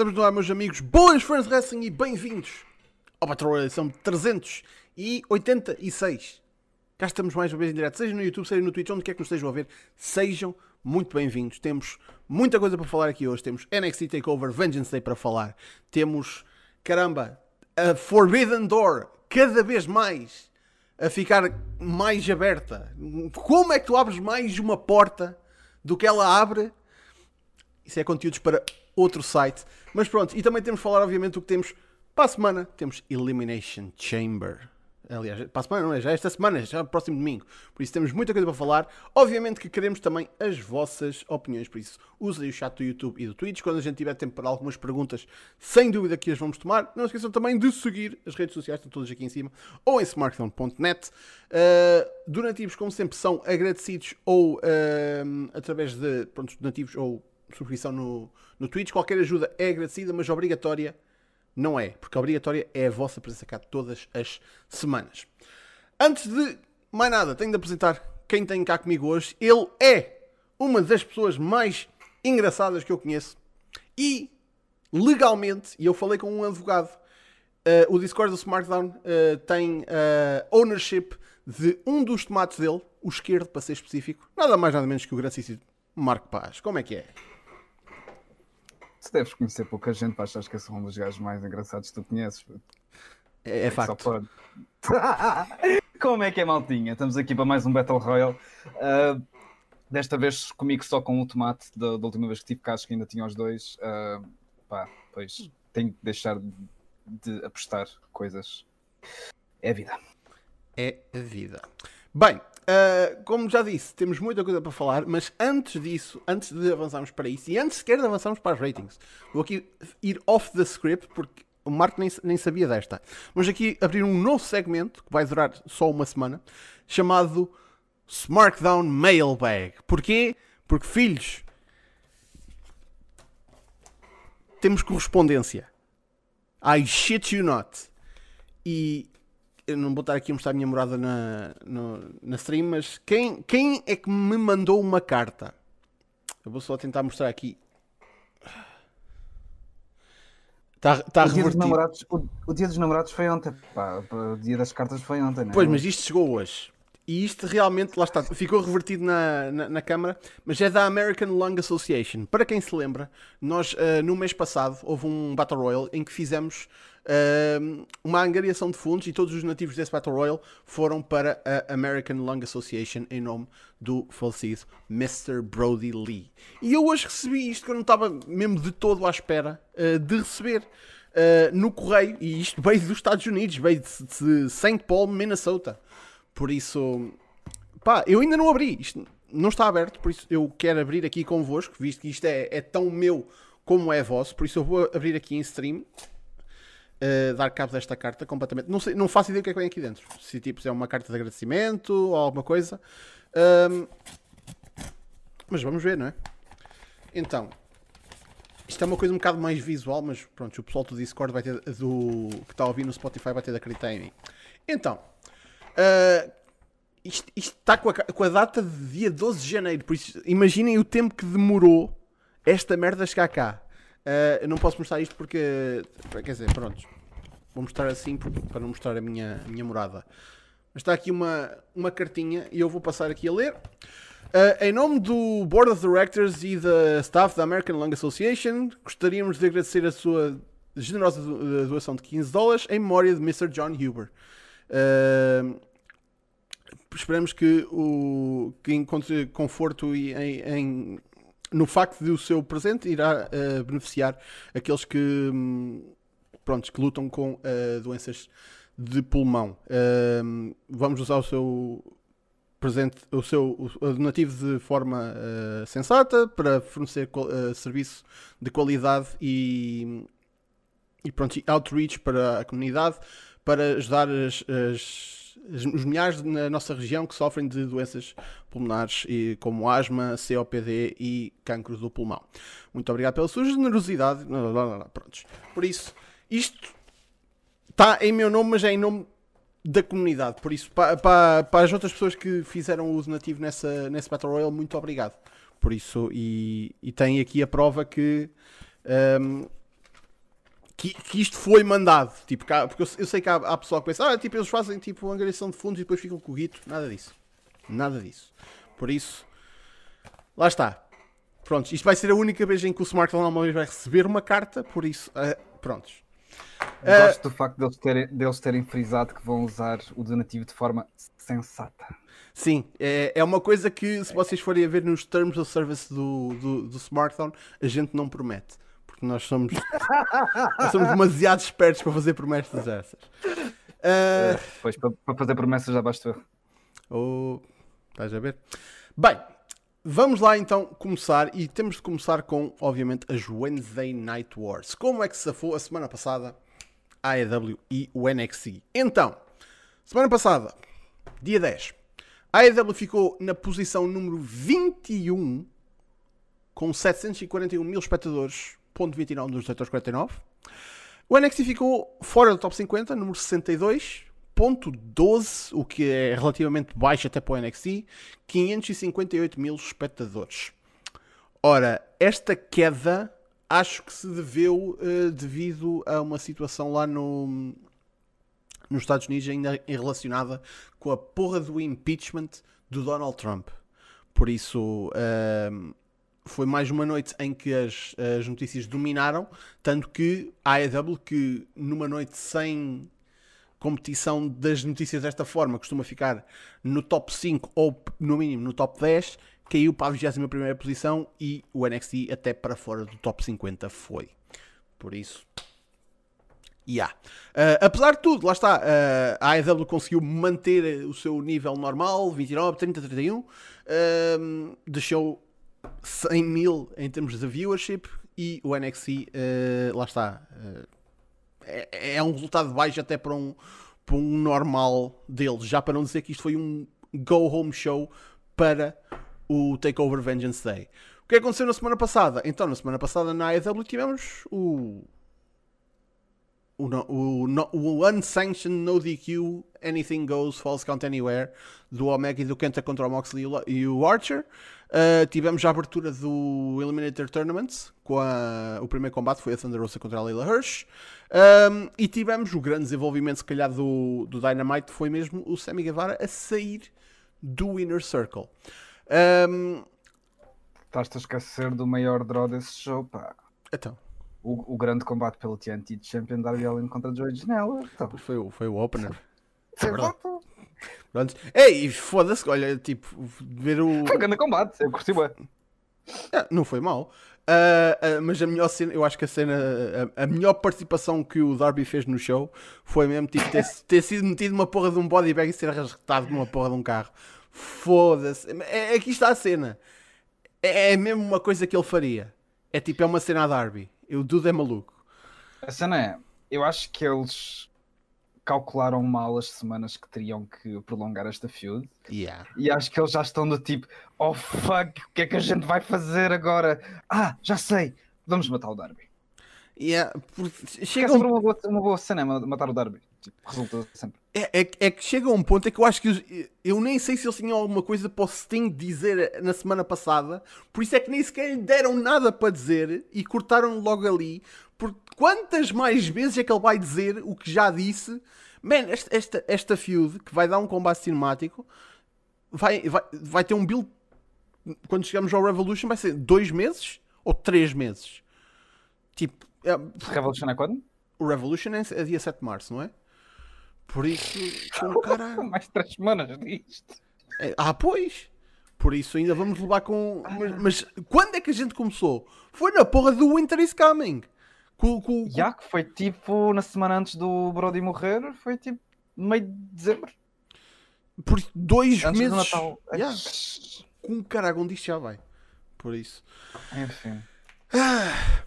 Estamos no ar, meus amigos. Boas fãs de wrestling e bem-vindos ao Royale. São 386. Cá estamos mais uma vez em direto, seja no YouTube, seja no Twitch, onde quer que nos estejam a ver. Sejam muito bem-vindos. Temos muita coisa para falar aqui hoje. Temos NXT TakeOver Vengeance Day para falar. Temos, caramba, a Forbidden Door cada vez mais a ficar mais aberta. Como é que tu abres mais uma porta do que ela abre? Isso é conteúdos para outro site. Mas pronto, e também temos de falar, obviamente, do que temos para a semana. Temos Elimination Chamber. Aliás, para a semana não é, já é esta semana, já é próximo domingo. Por isso temos muita coisa para falar. Obviamente que queremos também as vossas opiniões. Por isso, usem o chat do YouTube e do Twitch. Quando a gente tiver tempo para algumas perguntas, sem dúvida que as vamos tomar. Não esqueçam também de seguir as redes sociais, estão todas aqui em cima, ou em smartphone.net. Uh, donativos, como sempre, são agradecidos ou uh, através de pronto, donativos ou subscrição no, no Twitch. Qualquer ajuda é agradecida, mas obrigatória não é, porque obrigatória é a vossa presença cá todas as semanas. Antes de mais nada, tenho de apresentar quem tem cá comigo hoje. Ele é uma das pessoas mais engraçadas que eu conheço e legalmente, e eu falei com um advogado, uh, o Discord do SmartDown uh, tem uh, ownership de um dos tomates dele, o esquerdo para ser específico, nada mais nada menos que o grandíssimo Marco Paz. Como é que é? Tu deves conhecer pouca gente para achar que eu sou um dos gajos mais engraçados que tu conheces. É, é facto. Como é que é, maltinha? Estamos aqui para mais um Battle Royale. Uh, desta vez comigo só com o tomate da, da, última vez que tive casos que ainda tinha os dois. Uh, pá, pois tenho que deixar de, de apostar coisas. É a vida. É a vida. Bem, Uh, como já disse, temos muita coisa para falar, mas antes disso, antes de avançarmos para isso, e antes sequer de avançarmos para as ratings, vou aqui ir off the script, porque o Marco nem, nem sabia desta. Vamos aqui abrir um novo segmento, que vai durar só uma semana, chamado Smartdown Mailbag. Porquê? Porque, filhos, temos correspondência. I shit you not. E eu não vou estar aqui a mostrar a minha morada na, no, na stream, mas quem, quem é que me mandou uma carta? Eu vou só tentar mostrar aqui. Está, está o, dia dos namorados, o, o, dia dos namorados foi ontem, pá, o dia das cartas foi ontem, é? Pois, mas isto chegou hoje. E isto realmente, lá está, ficou revertido na, na, na, Câmara, mas é da American Lung Association. Para quem se lembra, nós uh, no mês passado houve um Battle Royale em que fizemos uh, uma angariação de fundos e todos os nativos desse Battle Royale foram para a American Lung Association em nome do falecido Mr. Brody Lee. E eu hoje recebi isto que eu não estava mesmo de todo à espera uh, de receber. no correio, e isto veio dos Estados Unidos, veio de, de St. Paul, Minnesota. Por isso, pá, eu ainda não abri. Isto não está aberto, por isso eu quero abrir aqui convosco, visto que isto é, é tão meu como é vosso. Por isso eu vou abrir aqui em stream. Uh, dar cabo desta carta completamente. Não, sei, não faço ideia do que é que vem aqui dentro. Se tipo, é uma carta de agradecimento ou alguma coisa. Um, mas vamos ver, não é? Então, isto é uma coisa um bocado mais visual, mas pronto, o pessoal do Discord vai ter do que está a ouvir no Spotify vai ter de acreditar em mim. Então, Uh, isto, isto está com a, com a, data de dia 12 de janeiro, por isso imaginem o tempo que demorou esta merda chegar cá. Uh, eu não posso mostrar isto porque. Quer dizer, pronto. Vou mostrar assim para não mostrar a minha, a minha morada. Mas está aqui uma, uma cartinha e eu vou passar aqui a ler. Uh, em nome do Board of Directors e da staff da American Lung Association, gostaríamos de agradecer a sua generosa doação de 15 dólares em memória de Mr. John Huber. Uh, esperamos que, o, que encontre conforto em, em, no facto de o seu presente irá uh, beneficiar aqueles que, um, pronto, que lutam com uh, doenças de pulmão. Uh, vamos usar o seu presente, o seu donativo de forma uh, sensata para fornecer serviço de qualidade e, e pronto, outreach para a comunidade para ajudar as, as, os milhares na nossa região que sofrem de doenças pulmonares como asma, COPD e cancro do pulmão. Muito obrigado pela sua generosidade. Prontos. Por isso, isto está em meu nome, mas é em nome da comunidade. Por isso, para, para, para as outras pessoas que fizeram uso nativo nessa, nesse Battle Royale, muito obrigado. Por isso, e, e tem aqui a prova que um, que, que isto foi mandado. Tipo, cá- porque eu, eu sei que há, há pessoal que pensa, ah, tipo, eles fazem tipo angariação de fundos e depois ficam com o guito. Nada disso. Nada disso. Por isso, lá está. Prontos, isto vai ser a única vez em que o smartphone alguma vez vai receber uma carta, por isso, ah, prontos. Eh, Gosto do facto deles terem, deles terem frisado que vão usar o donativo de forma sensata. Sim, é, é uma coisa que se vocês forem a ver nos terms of service do, do, do smartphone, a gente não promete. Porque nós somos, nós somos demasiado espertos para fazer promessas dessas. Ah, Pois, para, para fazer promessas já basta. ou- estás a ver? Bem, vamos lá então começar e temos de começar com, obviamente, as Wednesday Night Wars. Como é que se safou a semana passada a AEW e o NXT? Então, semana passada, dia 10, a AEW ficou na posição número 21 com 741 mil espectadores, ponto 29 dos 249. O NXT ficou fora do top 50, número 62, ponto 12, o que é relativamente baixo até para o NXT, 558 mil espectadores. Ora, esta queda acho que se deveu eh, devido a uma situação lá no, nos Estados Unidos ainda relacionada com a porra do impeachment do Donald Trump. Por isso, ahm, foi mais uma noite em que as, as notícias dominaram, tanto que a AEW, que numa noite sem competição das notícias desta forma costuma ficar no top 5 ou no mínimo no top 10, caiu para a 21 posição e o NXT até para fora do top 50 foi. Por isso, Yeah. Uh, apesar de tudo, lá está, uh, a AEW conseguiu manter o seu nível normal, 29, 30, 31, um, deixou 100 mil em termos de viewership e o NXT, uh, lá está, uh, é, é um resultado baixo até para um, para um normal deles, já para não dizer que isto foi um go-home show para o Takeover Vengeance Day. O que aconteceu na semana passada? Então, na semana passada na AEW tivemos o o, o, o Unsanctioned No DQ Anything Goes False Count Anywhere do Omega e do Kenta contra o Moxley e o Archer. Uh, tivemos a abertura do Eliminator Tournament com a- o primeiro combate foi a Thunder Rosa contra a Leila Hirsch. Um, e tivemos o grande desenvolvimento, se calhar, do, do Dynamite foi mesmo o Sammy Guevara a sair do Inner Circle. Um, Estás-te a esquecer do maior draw desse show, pá. então, O, o grande combate pelo TNT Champion Darby Allin contra Joey Janela. Então, foi, o- foi o opener. foi verdade. Pronto. Ei, foda-se, olha, tipo, ver o. um grande combate, eu curti bem. Ah, não foi mal. Ah, ah, mas a melhor cena, eu acho que a cena, a, a melhor participação que o Darby fez no show foi mesmo tipo, ter, ter sido metido numa porra de um body bag e ser arrastado numa porra de um carro. Foda-se. É, aqui está a cena. É, é mesmo uma coisa que ele faria. É tipo, é uma cena a Darby. O Dude é maluco. A cena é, eu acho que eles calcularam mal as semanas que teriam que prolongar esta feud. Yeah. E acho que eles já estão do tipo, oh fuck, o que é que a gente vai fazer agora? Ah, já sei, vamos matar o Darby. Yeah, porque Chega é sempre um uma boa, uma boa cena ma- matar o Darby. Tipo, resulta sempre. É, é- é que chega a um ponto em que eu acho que os- eu nem sei se eles tinham alguma coisa para o Sting dizer na semana passada, por isso é que nem sequer lhe deram nada para dizer e cortaram logo ali. Porque quantas mais vezes é que ele vai dizer o que já disse? Man, esta, esta, esta feud que vai dar um combate cinemático vai, vai, vai ter um build quando chegamos ao Revolution vai ser dois meses ou três meses. Tipo, é- Revolution é quando? o Revolution é, é dia 7 de março, não é? Por isso, com caralho. Mais três semanas disto. É, ah, pois. Por isso ainda vamos levar com. Mas, mas quando é que a gente começou? Foi na porra do Winter is Coming. Com, com, com- Já que foi tipo na semana antes do Brody morrer, foi tipo meio de dezembro. por dois Antes meses. do Natal. Yeah. Com caralho, onde isto já vai. Por isso. Enfim.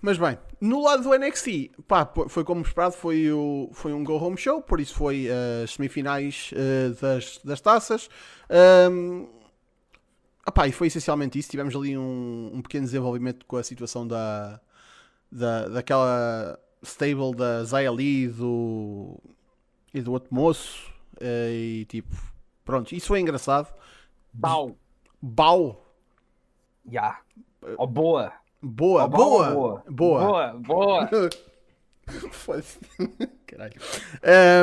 Mas bem, no lado do NXT, pá, foi como esperado, foi, o, foi um go-home show, por isso foi as semifinais eh, das, das taças. Ahm, opá, e foi essencialmente isso. Tivemos ali um, um pequeno desenvolvimento com a situação da, da, daquela stable da Zaya Lee e do, e do outro moço. eh, e tipo, pronto, isso foi engraçado. Bau. Bau, Já. Oh, boa. boa, Oh, boa, boa, boa. boa. Boa. Caralho.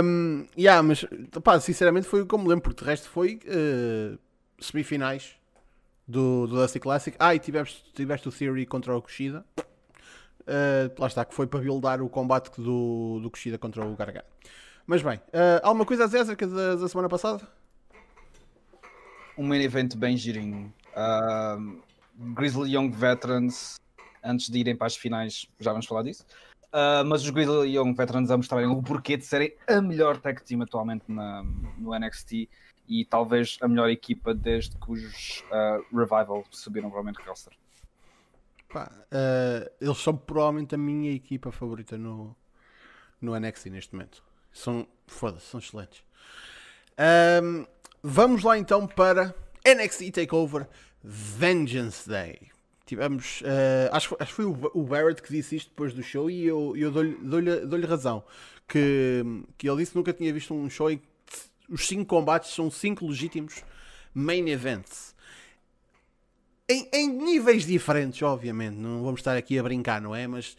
Um, yeah, mas pá, sinceramente foi como lembro, porque de resto foi uh, semifinais do, do Dusty Classic. Ah, e tiveste, tiveste o Theory contra o Kushida. Uh, lá está, que foi para buildar o combate do, do Kushida contra o Gargano. Mas bem, uh, alguma coisa a dizer acerca da, da semana passada? Um main event bem girinho. Uh, Grizzly Young Veterans, antes de irem para as finais, já vamos falar disso. Uh, mas os Grizzly Young Veterans a mostrarem o porquê de serem a melhor tag team atualmente na, no NXT e talvez a melhor equipa desde que os Revival subiram para o roster. Pá, uh, eles são provavelmente a minha equipa favorita no, no NXT neste momento. São, foda-se, são excelentes. Um, vamos lá então para NXT Takeover Vengeance Day. Tivemos, uh, acho, acho que foi o, Barrett que disse isto depois do show e eu, eu dou-lhe dou dou razão. Que, que ele disse que nunca tinha visto um show em que os 5 combates são 5 legítimos main events. Em, em, níveis diferentes, obviamente, não vamos estar aqui a brincar, não é? Mas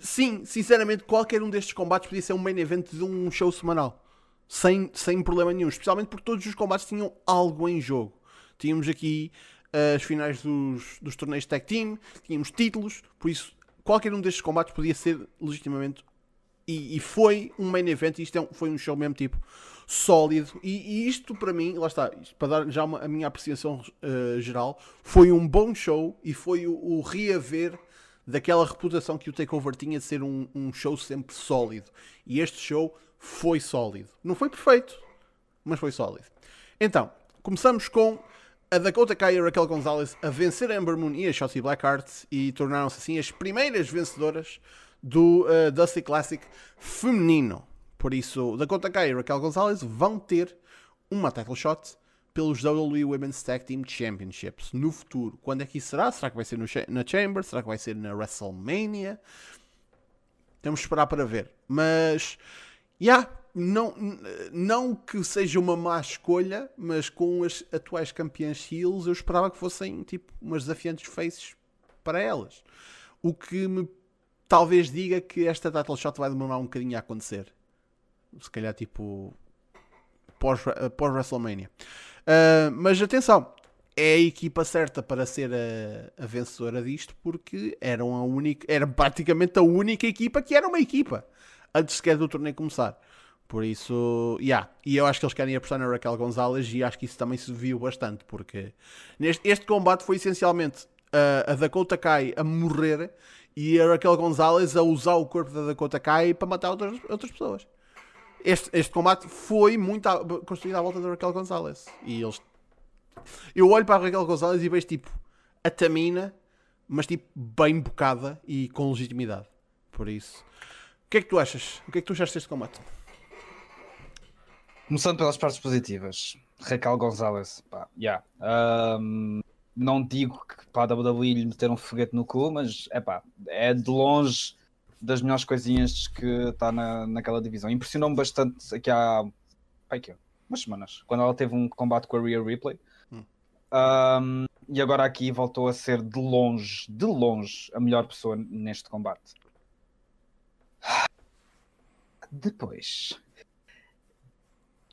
sim, sinceramente, qualquer um destes combates podia ser um main event de um show semanal. Sem, sem problema nenhum. Especialmente porque todos os combates tinham algo em jogo. Tínhamos aqui uh, as finais dos, dos torneios tag team, tínhamos títulos, por isso qualquer um destes combates podia ser legitimamente. E, e foi um main event, isto é um, foi um show mesmo tipo sólido. E, e isto para mim, lá está, para dar já uma, a minha apreciação uh, geral, foi um bom show e foi o, o reaver daquela reputação que o Takeover tinha de ser um, um show sempre sólido. E este show foi sólido. Não foi perfeito, mas foi sólido. Então, começamos com a Dakota Kai e Raquel Gonzalez a vencer a Ember Moon e a Shotzi Blackheart e tornaram-se assim as primeiras vencedoras do uh, Dusty Classic feminino. Por isso, Dakota Kai e Raquel Gonzalez vão ter uma title shot pelos WWE Women's Tag Team Championships no futuro. Quando é que isso será? Será que vai ser no, na Chamber? Será que vai ser na WrestleMania? Temos de esperar para ver. Mas, já, yeah, não, não que seja uma má escolha, mas com as atuais campeãs heels eu esperava que fossem tipo umas desafiantes faces para elas. O que me talvez diga que esta title shot vai demorar um bocadinho a acontecer. Se calhar tipo pós-WrestleMania. Pós uh, mas atenção, é a equipa certa para ser a, a, vencedora disto porque eram a única, era praticamente a única equipa que era uma equipa antes sequer do torneio começar. Por isso, yeah. e eu acho que eles querem apostar na Raquel Gonzalez e acho que isso também se viu bastante, porque neste, este combate foi essencialmente uh, a Dakota Kai a morrer e a Raquel Gonzalez a usar o corpo da Dakota Kai para matar outras, outras pessoas. Este, este combate foi muito a, construído à volta da Raquel Gonzalez. E eles. Eu olho para a Raquel Gonzalez e vejo tipo a Tamina, mas tipo bem bocada e com legitimidade. Por isso. O que é que tu achas? O que é que tu achaste deste combate? Começando pelas partes positivas, Raquel Gonzalez, pá, yeah. Um, não digo que para a WWE lhe meter um foguete no cu, mas é pá, é de longe das melhores coisinhas que está na, naquela divisão. Impressionou-me bastante aqui há aqui, umas semanas, quando ela teve um combate com a Rhea Ripley. Hum. Um, e agora aqui voltou a ser de longe, de longe, a melhor pessoa neste combate. Depois,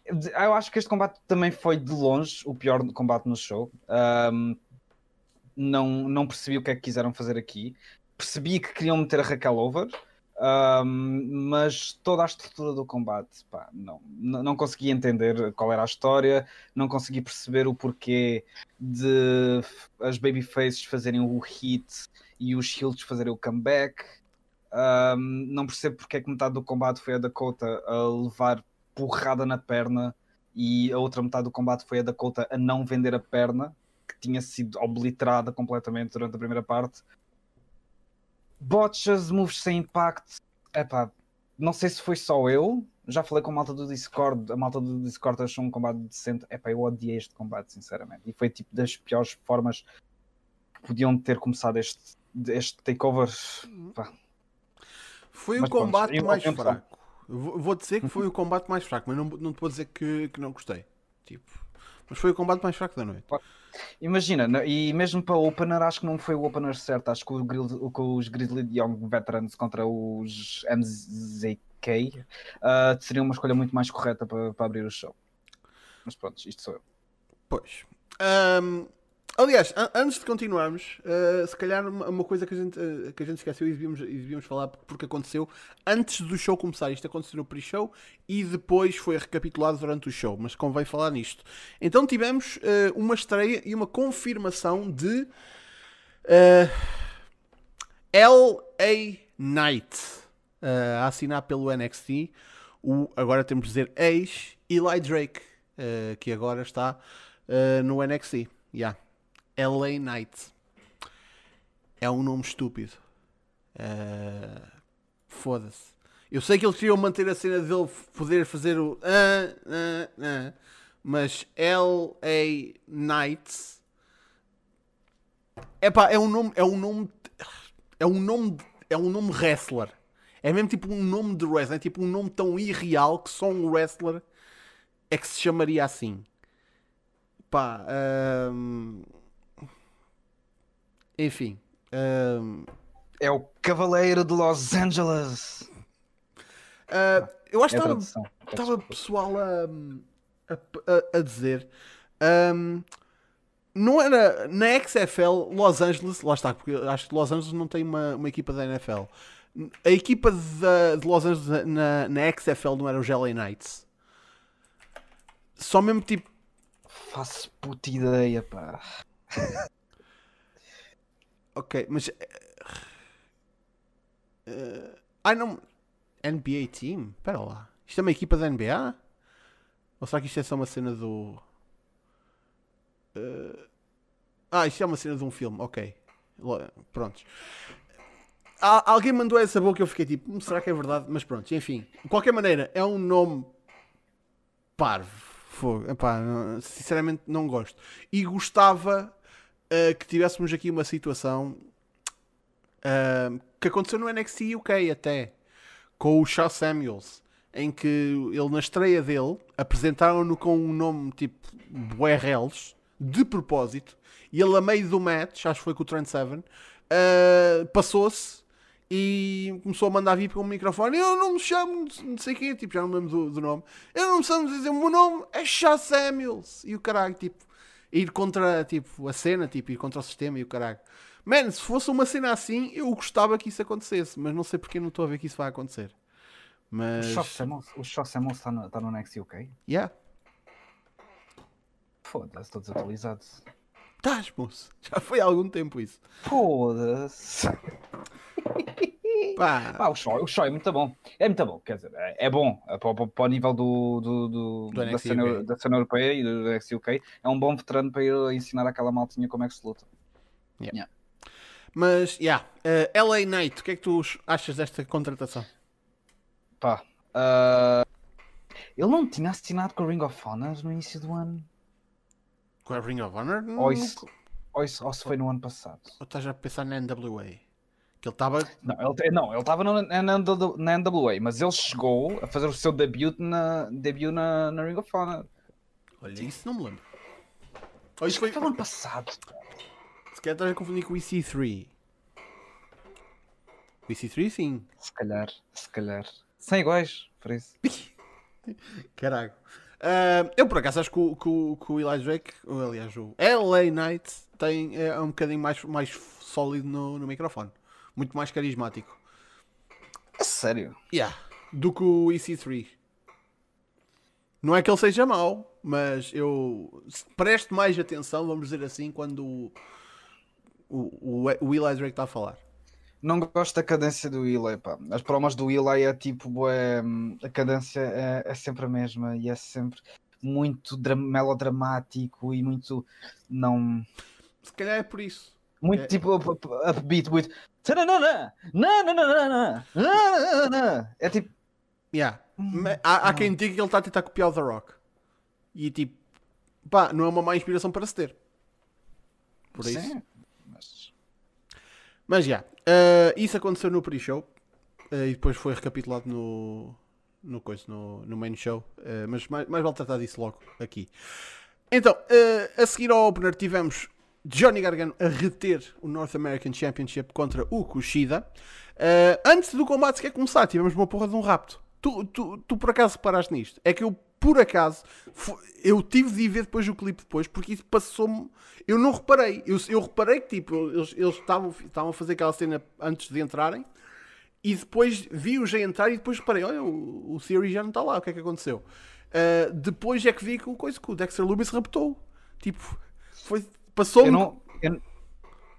eu acho que este combate também foi de longe o pior combate no show. Um, não, não percebi o que é que quiseram fazer aqui. Percebi que queriam meter a Raquel over, um, mas toda a estrutura do combate, pá, não, não consegui entender qual era a história, não consegui perceber o porquê de as babyfaces fazerem o hit e os shields fazerem o comeback. Um, não percebo porque é que metade do combate foi a Dakota a levar porrada na perna e a outra metade do combate foi a Dakota a não vender a perna, que tinha sido obliterada completamente durante a primeira parte. Botchas, moves sem impacto. Epá, não sei se foi só eu. Já falei com a malta do Discord. A malta do Discord achou um combate decente. Epá, eu odiei este combate, sinceramente. E foi tipo das piores formas que podiam ter começado este, este takeover. Pá. Foi mas, o combate pronto, mais fraco. Vou dizer que foi o combate mais fraco, mas não, não te vou dizer que, que não gostei. Tipo, Mas foi o combate mais fraco da noite. Imagina, na- e mesmo para o opener, acho que não foi o opener certo. Acho que o Grill- que os Grizzly Young Veterans contra os MZK ah, seria uma escolha muito mais correta para, para abrir o show. Mas pronto, isto sou eu. Pois. Ahm, aliás, an- antes de continuarmos, ah, se calhar uma, uma coisa que a gente, ah, que a gente esqueceu e devíamos, e devíamos falar porque aconteceu antes do show começar. Isto aconteceu no pre-show e depois foi recapitulado durante o show, mas convém falar nisto. Então tivemos ah, uma estreia e uma confirmação de L.A. Knight a assinar pelo NXT. O, agora temos de dizer ex-Eli Drake, que agora está no NXT. Yeah. LA Knight. É um nome estúpido. Ah, Foda-se. Eu sei que eles queriam manter a cena dele poder fazer o. ah, ah, mas LA Knight. Epá, é um nome. É um nome. É um nome. É um nome wrestler. É mesmo tipo um nome de wrestler. É tipo um nome tão irreal que só um wrestler é que se chamaria assim. Pá. Enfim. hum, É o Cavaleiro de Los Angeles. ah, eu acho É que a estava pessoal a, a, a- dizer. hum, não era na XFL Los Angeles, lá está, porque eu acho que Los Angeles não tem uma, uma equipa da NFL. A equipa da- de Los Angeles na, na XFL não era os LA Knights. Só mesmo tipo. Faço puta ideia, pá. Ok, mas. eh, ai não. NBA Team? Espera lá. Isto é uma equipa da NBA? Ou será que isto é só uma cena do. Eh, ah, isto é uma cena de um filme, ok. Prontos. Al- alguém mandou essa boca e eu fiquei tipo, "Hum, será que é verdade? Mas pronto, enfim. De qualquer maneira, é um nome parvo. Fogo. Epá, sinceramente não gosto. E gostava eh, que tivéssemos aqui uma situação ah, que aconteceu no NXT UK até com o Shaw Samuels em que ele na estreia dele apresentaram-no com um nome tipo Buerrels de propósito e ele a meio do match, acho que foi com o Trent Seven ah, passou-se e começou a mandar vir com o microfone eu não me chamo, não sei quem, tipo, já não me lembro do, do nome. Eu não me chamo dizer o meu nome é Shaw Samuels e o caralho, tipo ir contra tipo, a cena, tipo, ir contra o sistema e o caralho. Man, se fosse uma cena assim, eu gostava que isso acontecesse, mas não sei porque não estou a ver que isso vai acontecer. O Mas. O Shaw Samuels está no, tá no Next UK? Yeah, Foda-se, estou desatualizado. estás, moço. Já foi há algum tempo isso. Foda-se. Pá, Ah, o show, o show é muito bom. É muito bom, quer dizer, é, é bom é para, o nível do, do, do- Do da, cena, da cena europeia e do NXT. É um bom veterano para ir ensinar aquela maltinha como é que se luta. mas, yeah. eh, LA Knight, o que é que tu achas desta contratação? Pá, ah, ele não tinha assinado com o Ring of Honor no início do ano? Com a Ring of Honor? Ou, isso, ou, isso- ou se foi no ano passado? Ou estás a pensar na NWA? Que ele estava. Não, ele estava na, NWA, mas ele chegou a fazer o seu debut na, debut na, na Ring of Honor. Olha, isso não me lembro. Ou isso foi. foi no ano passado. Se calhar estás a confundir com o EC3. O EC3, sim. Se calhar, se calhar. São iguais, por isso. Caralho. Ah, eu por acaso acho que o, que que o Eli Drake, ou, aliás, o LA Knight, tem, é um bocadinho mais, mais sólido no, no microfone. Muito mais carismático. A sério? Yeah. Do que o EC3. Não é que ele seja mau, mas eu presto mais atenção, vamos dizer assim, quando o, o, o, o Eli Drake está a falar. Não gosto da cadência do Eli, pá. As promos do Eli é tipo, é, a cadência é, é sempre a mesma e é sempre muito dra- melodramático e muito não Se calhar é por isso. Muito É. tipo up- up- upbeat, muito é tipo Yeah. Ma- Há, há quem diga que ele está a tentar copiar o The Rock. E tipo, pá, não é uma má inspiração para se ter. Por isso. sim, mas Mas já, eh, isso aconteceu no pre-show eh, e depois foi recapitulado no, no, coisa, no, no main show. eh, mas mais, mais vale tratar disso logo aqui. Então, uh, a seguir ao opener tivemos Johnny Gargano a reter o North American Championship contra o Kushida. Uh, antes do combate sequer começar, tivemos uma porra de um rapto. Tu, tu, tu por acaso paraste nisto? É que eu, por acaso, eu tive de ver depois o clipe depois, porque isso passou-me. Eu não reparei. Eu, eu reparei que tipo, eles, estavam a fazer aquela cena antes de entrarem. E depois vi-os a entrar e depois reparei, olha, o, o Theory já não está lá, o que é que aconteceu? Uh, depois é que vi que o coisa que o Dexter Loomis raptou. Tipo, foi, passou-me. Eu não, eu,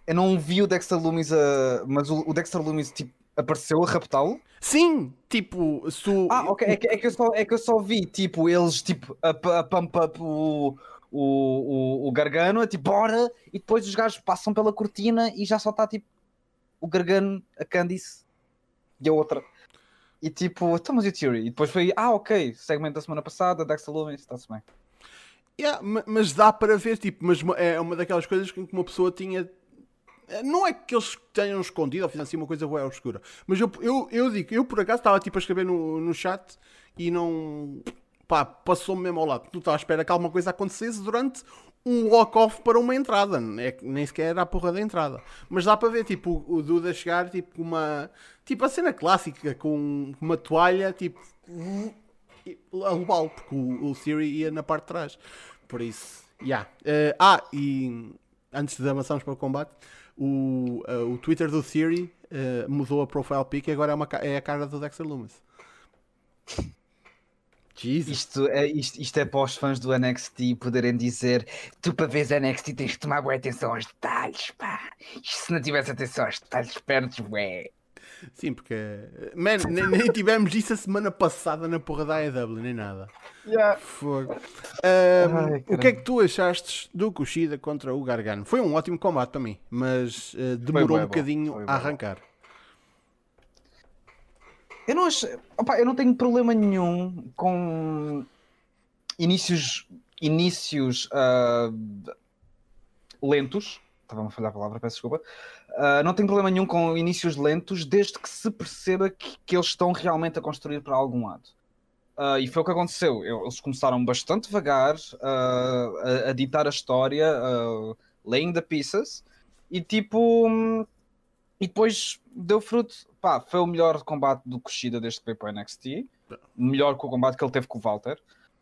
eu, não vi o Dexter Loomis, a, mas o, o Dexter Loomis tipo, apareceu a raptá-lo? Sim, tipo, se o... Ah, ok, é que, é que, eu, só, é que eu só vi, tipo, eles, tipo, a, a pump up o, o, o, o Gargano, tipo, bora, e depois os gajos passam pela cortina e já só está, tipo, o Gargano, a Candice e a outra. E tipo, estamos então, e o Theory. E depois foi, ah, ok, segmento da semana passada, Dexter Loomis, está-se bem. Yeah, mas dá para ver, tipo, mas é uma daquelas coisas que uma pessoa tinha. Não é que eles tenham escondido ou fizessem uma coisa boa obscura, mas eu, eu, eu digo, eu por acaso estava tipo a escrever no, no chat e não. pá, passou-me mesmo ao lado. Tu estás à espera que alguma coisa acontecesse durante um walk-off para uma entrada, é, nem sequer era a porra da entrada. Mas dá para ver, tipo, o, o Duda chegar, tipo, uma. Tipo a cena clássica, com uma toalha, tipo. a levá-lo, porque o, o Siri ia na parte de trás. Por isso, yeah. Uh, ah, e antes de avançarmos para o combate, o, uh, o Twitter do Theory uh, mudou a profile pic e agora é, uma, é a cara do Dexter Loomis. Isto é, isto, isto é para os fãs do NXT poderem dizer: tu para ver NXT tens que tomar boa atenção aos detalhes, pá. Isto se não tivesse atenção aos detalhes, perdes, ué. Sim, porque. Man, nem, nem, tivemos isso a semana passada na porra da AEW, nem nada. Yeah. Fogo. Um, Ai, o que é que tu achaste do Kushida contra o Gargano? Foi um ótimo combate para mim, mas uh, demorou um bocadinho a arrancar. Eu não acho. Opa, eu não tenho problema nenhum com inícios. Inícios uh, lentos. Estava a falhar a palavra, peço desculpa. Uh, não tenho problema nenhum com inícios lentos, desde que se perceba que, que eles estão realmente a construir para algum lado. Uh, e foi o que aconteceu. Eles começaram bastante devagar uh, a, a, ditar a história, uh, laying the pieces, e tipo. Um, e depois deu fruto. Pá, foi o melhor combate do Kushida para o NXT. Melhor que o combate que ele teve com o Walter.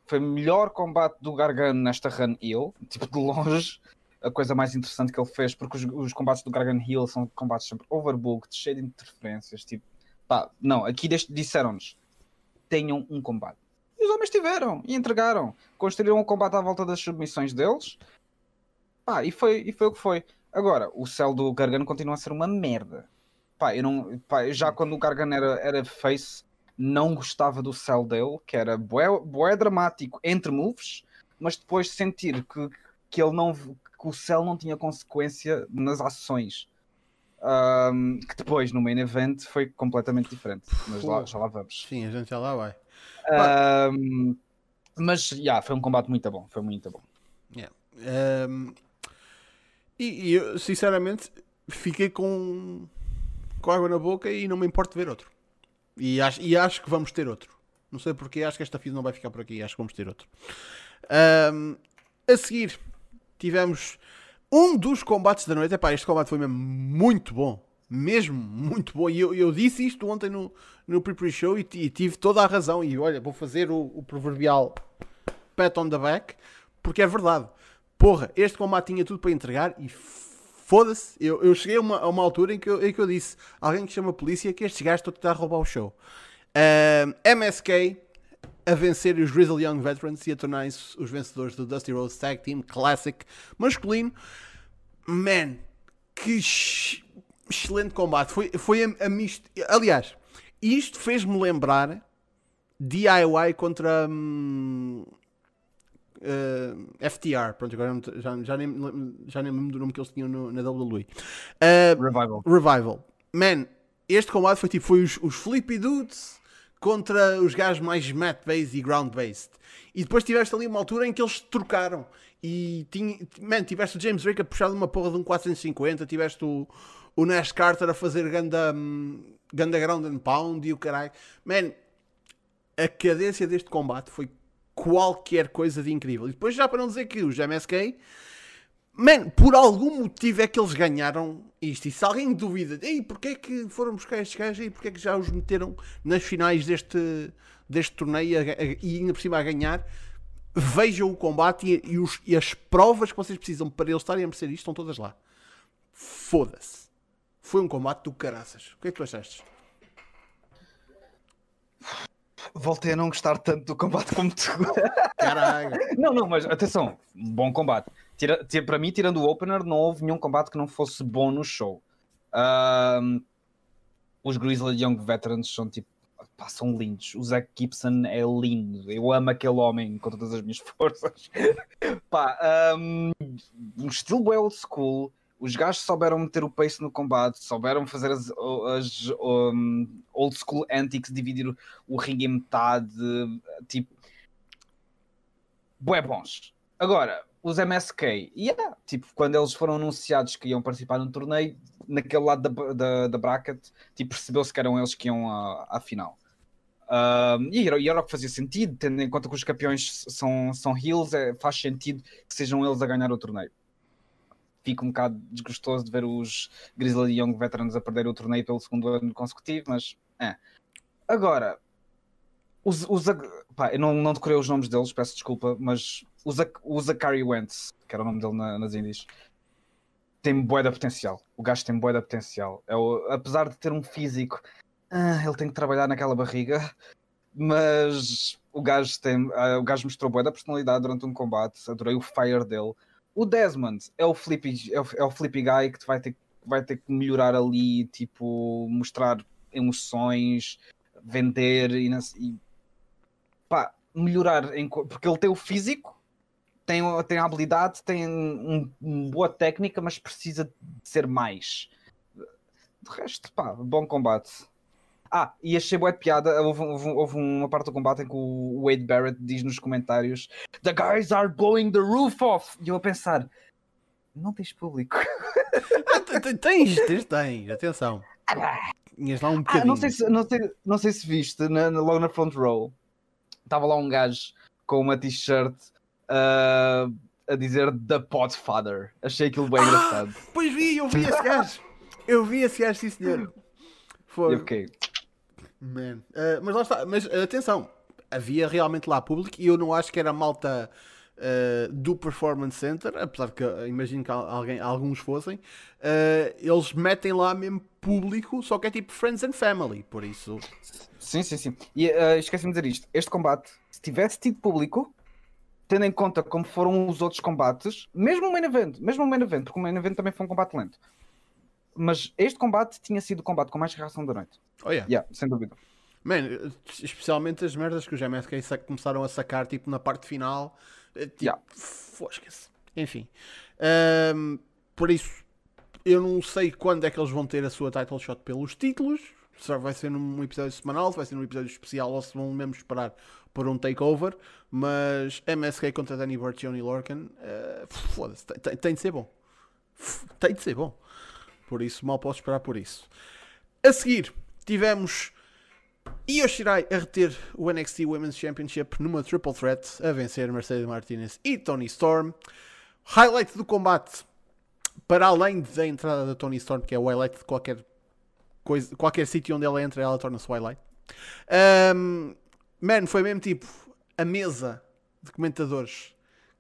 Foi o melhor combate do Gargano nesta run Hill. Tipo, de longe, a coisa mais interessante que ele fez, porque os, os combates do Gargano Hill são combates sempre overbooked, cheios de interferências. Tipo, pá, não, aqui disseram-nos: tenham um combate. E os homens tiveram e entregaram. Construíram um combate à volta das submissões deles. Pá, e foi, e foi o que foi. Agora, o céu do Gargano continua a ser uma merda. Pá, eu não, pá, já quando o Gargano era, era face, não gostava do céu dele, que era bué, bué dramático entre moves, mas depois sentir que, que ele não que o céu não tinha consequência nas ações. Um, que depois no main event foi completamente diferente. Mas lá, já lá vamos. Sim, a gente já lá vai. Um, mas já, yeah, foi um combate muito bom. Foi muito bom. Yeah. Um, e, e, eu, sinceramente, fiquei com, com água na boca e não me importo ver outro. E acho, e acho que vamos ter outro. Não sei porque, acho que esta fila não vai ficar por aqui. Acho que vamos ter outro. A seguir, tivemos um dos combates da noite. Epá, este combate foi mesmo muito bom. Mesmo muito bom. E eu, eu disse isto ontem no, no pre-pre-show e, e, tive toda a razão. E olha, vou fazer o, o proverbial pat on the back, porque é verdade porra, este combate tinha tudo para entregar e foda-se. Eu, eu cheguei a uma, a uma, altura em que, eu, em que eu disse: alguém que chama a polícia que estes gajos estão a tentar roubar o show. Uh, MSK a vencer os Grizzly Young Veterans e a tornarem-se os vencedores do Dusty Rhodes Tag Team Classic masculino. Man, que excelente combate. Foi, foi a, a misto. Aliás, isto fez-me lembrar DIY contra. Hum, uh, eh, FTR, pronto, agora já, já, nem, já nem lembro do nome que eles tinham no, na WWE. Uh, eh, Revival. Revival. Man, este combate foi tipo, foi os, os Flippy Dudes contra os gajos mais mat-based e ground-based. E depois tiveste ali uma altura em que eles trocaram. E tinha, man, tiveste o James Drake a puxar uma porra de um 450, tiveste o, o Nash Carter a fazer ganda, um, ganda ground and pound e o caralho. Man, a cadência deste combate foi qualquer coisa de incrível. E depois, já para não dizer que os MSK, man, por algum motivo é que eles ganharam isto. E se alguém duvida, ei, porque é que foram buscar estes gajos e porque é que já os meteram nas finais deste, deste torneio a, a, e ainda por cima a ganhar, vejam o combate e, e, os, e, as provas que vocês precisam para eles estarem a merecer isto estão todas lá. Foda-se. Foi um combate do caraças. O que é que tu achaste? Voltei a não gostar tanto do combate como tu. Caralho. não, não, mas atenção, bom combate. Tira, tira, para mim, tirando o opener, não houve nenhum combate que não fosse bom no show. Um, os Grizzly Young Veterans são tipo. Pá, são lindos. O Zack Gibson é lindo. Eu amo aquele homem com todas as minhas forças. pá, um, um estilo old school os gajos souberam meter o pace no combate, souberam fazer as, as um, old school antics, dividir o, o em metade, tipo. Bué bons. Agora, os MSK, yeah, tipo, quando eles foram anunciados que iam participar no torneio, naquele lado da, da, da bracket, tipo, percebeu-se que eram eles que iam à, final. E, era, e era o que fazia sentido, tendo em conta que os campeões são, são heels, é, faz sentido que sejam eles a ganhar o torneio fico um bocado desgostoso de ver os Grizzly Young Veterans a perder o torneio pelo segundo ano consecutivo, mas é. Agora, os, os, pá, eu não, não decorei os nomes deles, peço desculpa, mas o, Zachary Wentz, que era o nome dele na, nas Indies, tem de potencial. O gajo tem de potencial. É o, apesar de ter um físico, ah, ele tem que trabalhar naquela barriga, mas o gajo, tem, ah, o gajo mostrou bué da personalidade durante um combate, adorei o fire dele. O Desmond é o flippy, é o, é o flippy guy que vai ter, vai ter que melhorar ali, tipo, mostrar emoções, vender e, e melhorar, em, porque ele tem o físico, tem, tem a habilidade, tem uma um boa técnica, mas precisa de ser mais. De resto, pá, bom combate. Ah, e achei boa de piada. Houve, houve, houve, uma parte do combate em que o Wade Barrett diz nos comentários: The guys are blowing the roof off. E eu a pensar: Não tens público. tens, tens, tens, atenção. Tinhas lá um bocadinho. Ah, não, sei se, não, sei, não sei se viste, logo na front row, estava lá um gajo com uma t-shirt uh, a dizer The Podfather. Achei aquilo bem ah, engraçado. Pois vi, eu vi esse gajo. Eu vi esse gajo, sim senhor. Foi. Eu fiquei. Man. Uh, mas lá está, mas atenção, havia realmente lá público e eu não acho que era malta uh, do Performance Center, apesar que imagino que alguém, alguns fossem, eles metem lá mesmo público, só que é tipo Friends and Family, por isso. Sim, sim, sim. E esqueci-me de dizer isto: este combate, se tivesse tido público, tendo em conta como foram os outros combates, mesmo o main event, mesmo o main event, porque o main event também foi um combate lento mas este combate tinha sido o combate com mais reação da noite. Oh, yeah. Yeah, sem dúvida. Man, especialmente as merdas que os MSK começaram a sacar, tipo, na parte final. Eh, tipo, yeah. fosca-se. Enfim. Um, por isso, eu não sei quando é que eles vão ter a sua title shot pelos títulos. Se vai ser num episódio semanal, se vai ser num episódio especial ou se vão mesmo esperar por um takeover. Mas MSK contra Danny Burch e Johnny Lorcan, uh, foda-se, tem, tem de ser bom. Tem de ser bom. Por isso, mal posso esperar por isso. A seguir, tivemos Io Shirai a reter o NXT Women's Championship numa triple threat, a vencer Mercedes Martinez e Tony Storm. Highlight do combate, para além da entrada da Tony Storm, que é o highlight de qualquer coisa, qualquer sítio onde ela entra, ela torna-se o highlight. Um, man, foi mesmo tipo a mesa de comentadores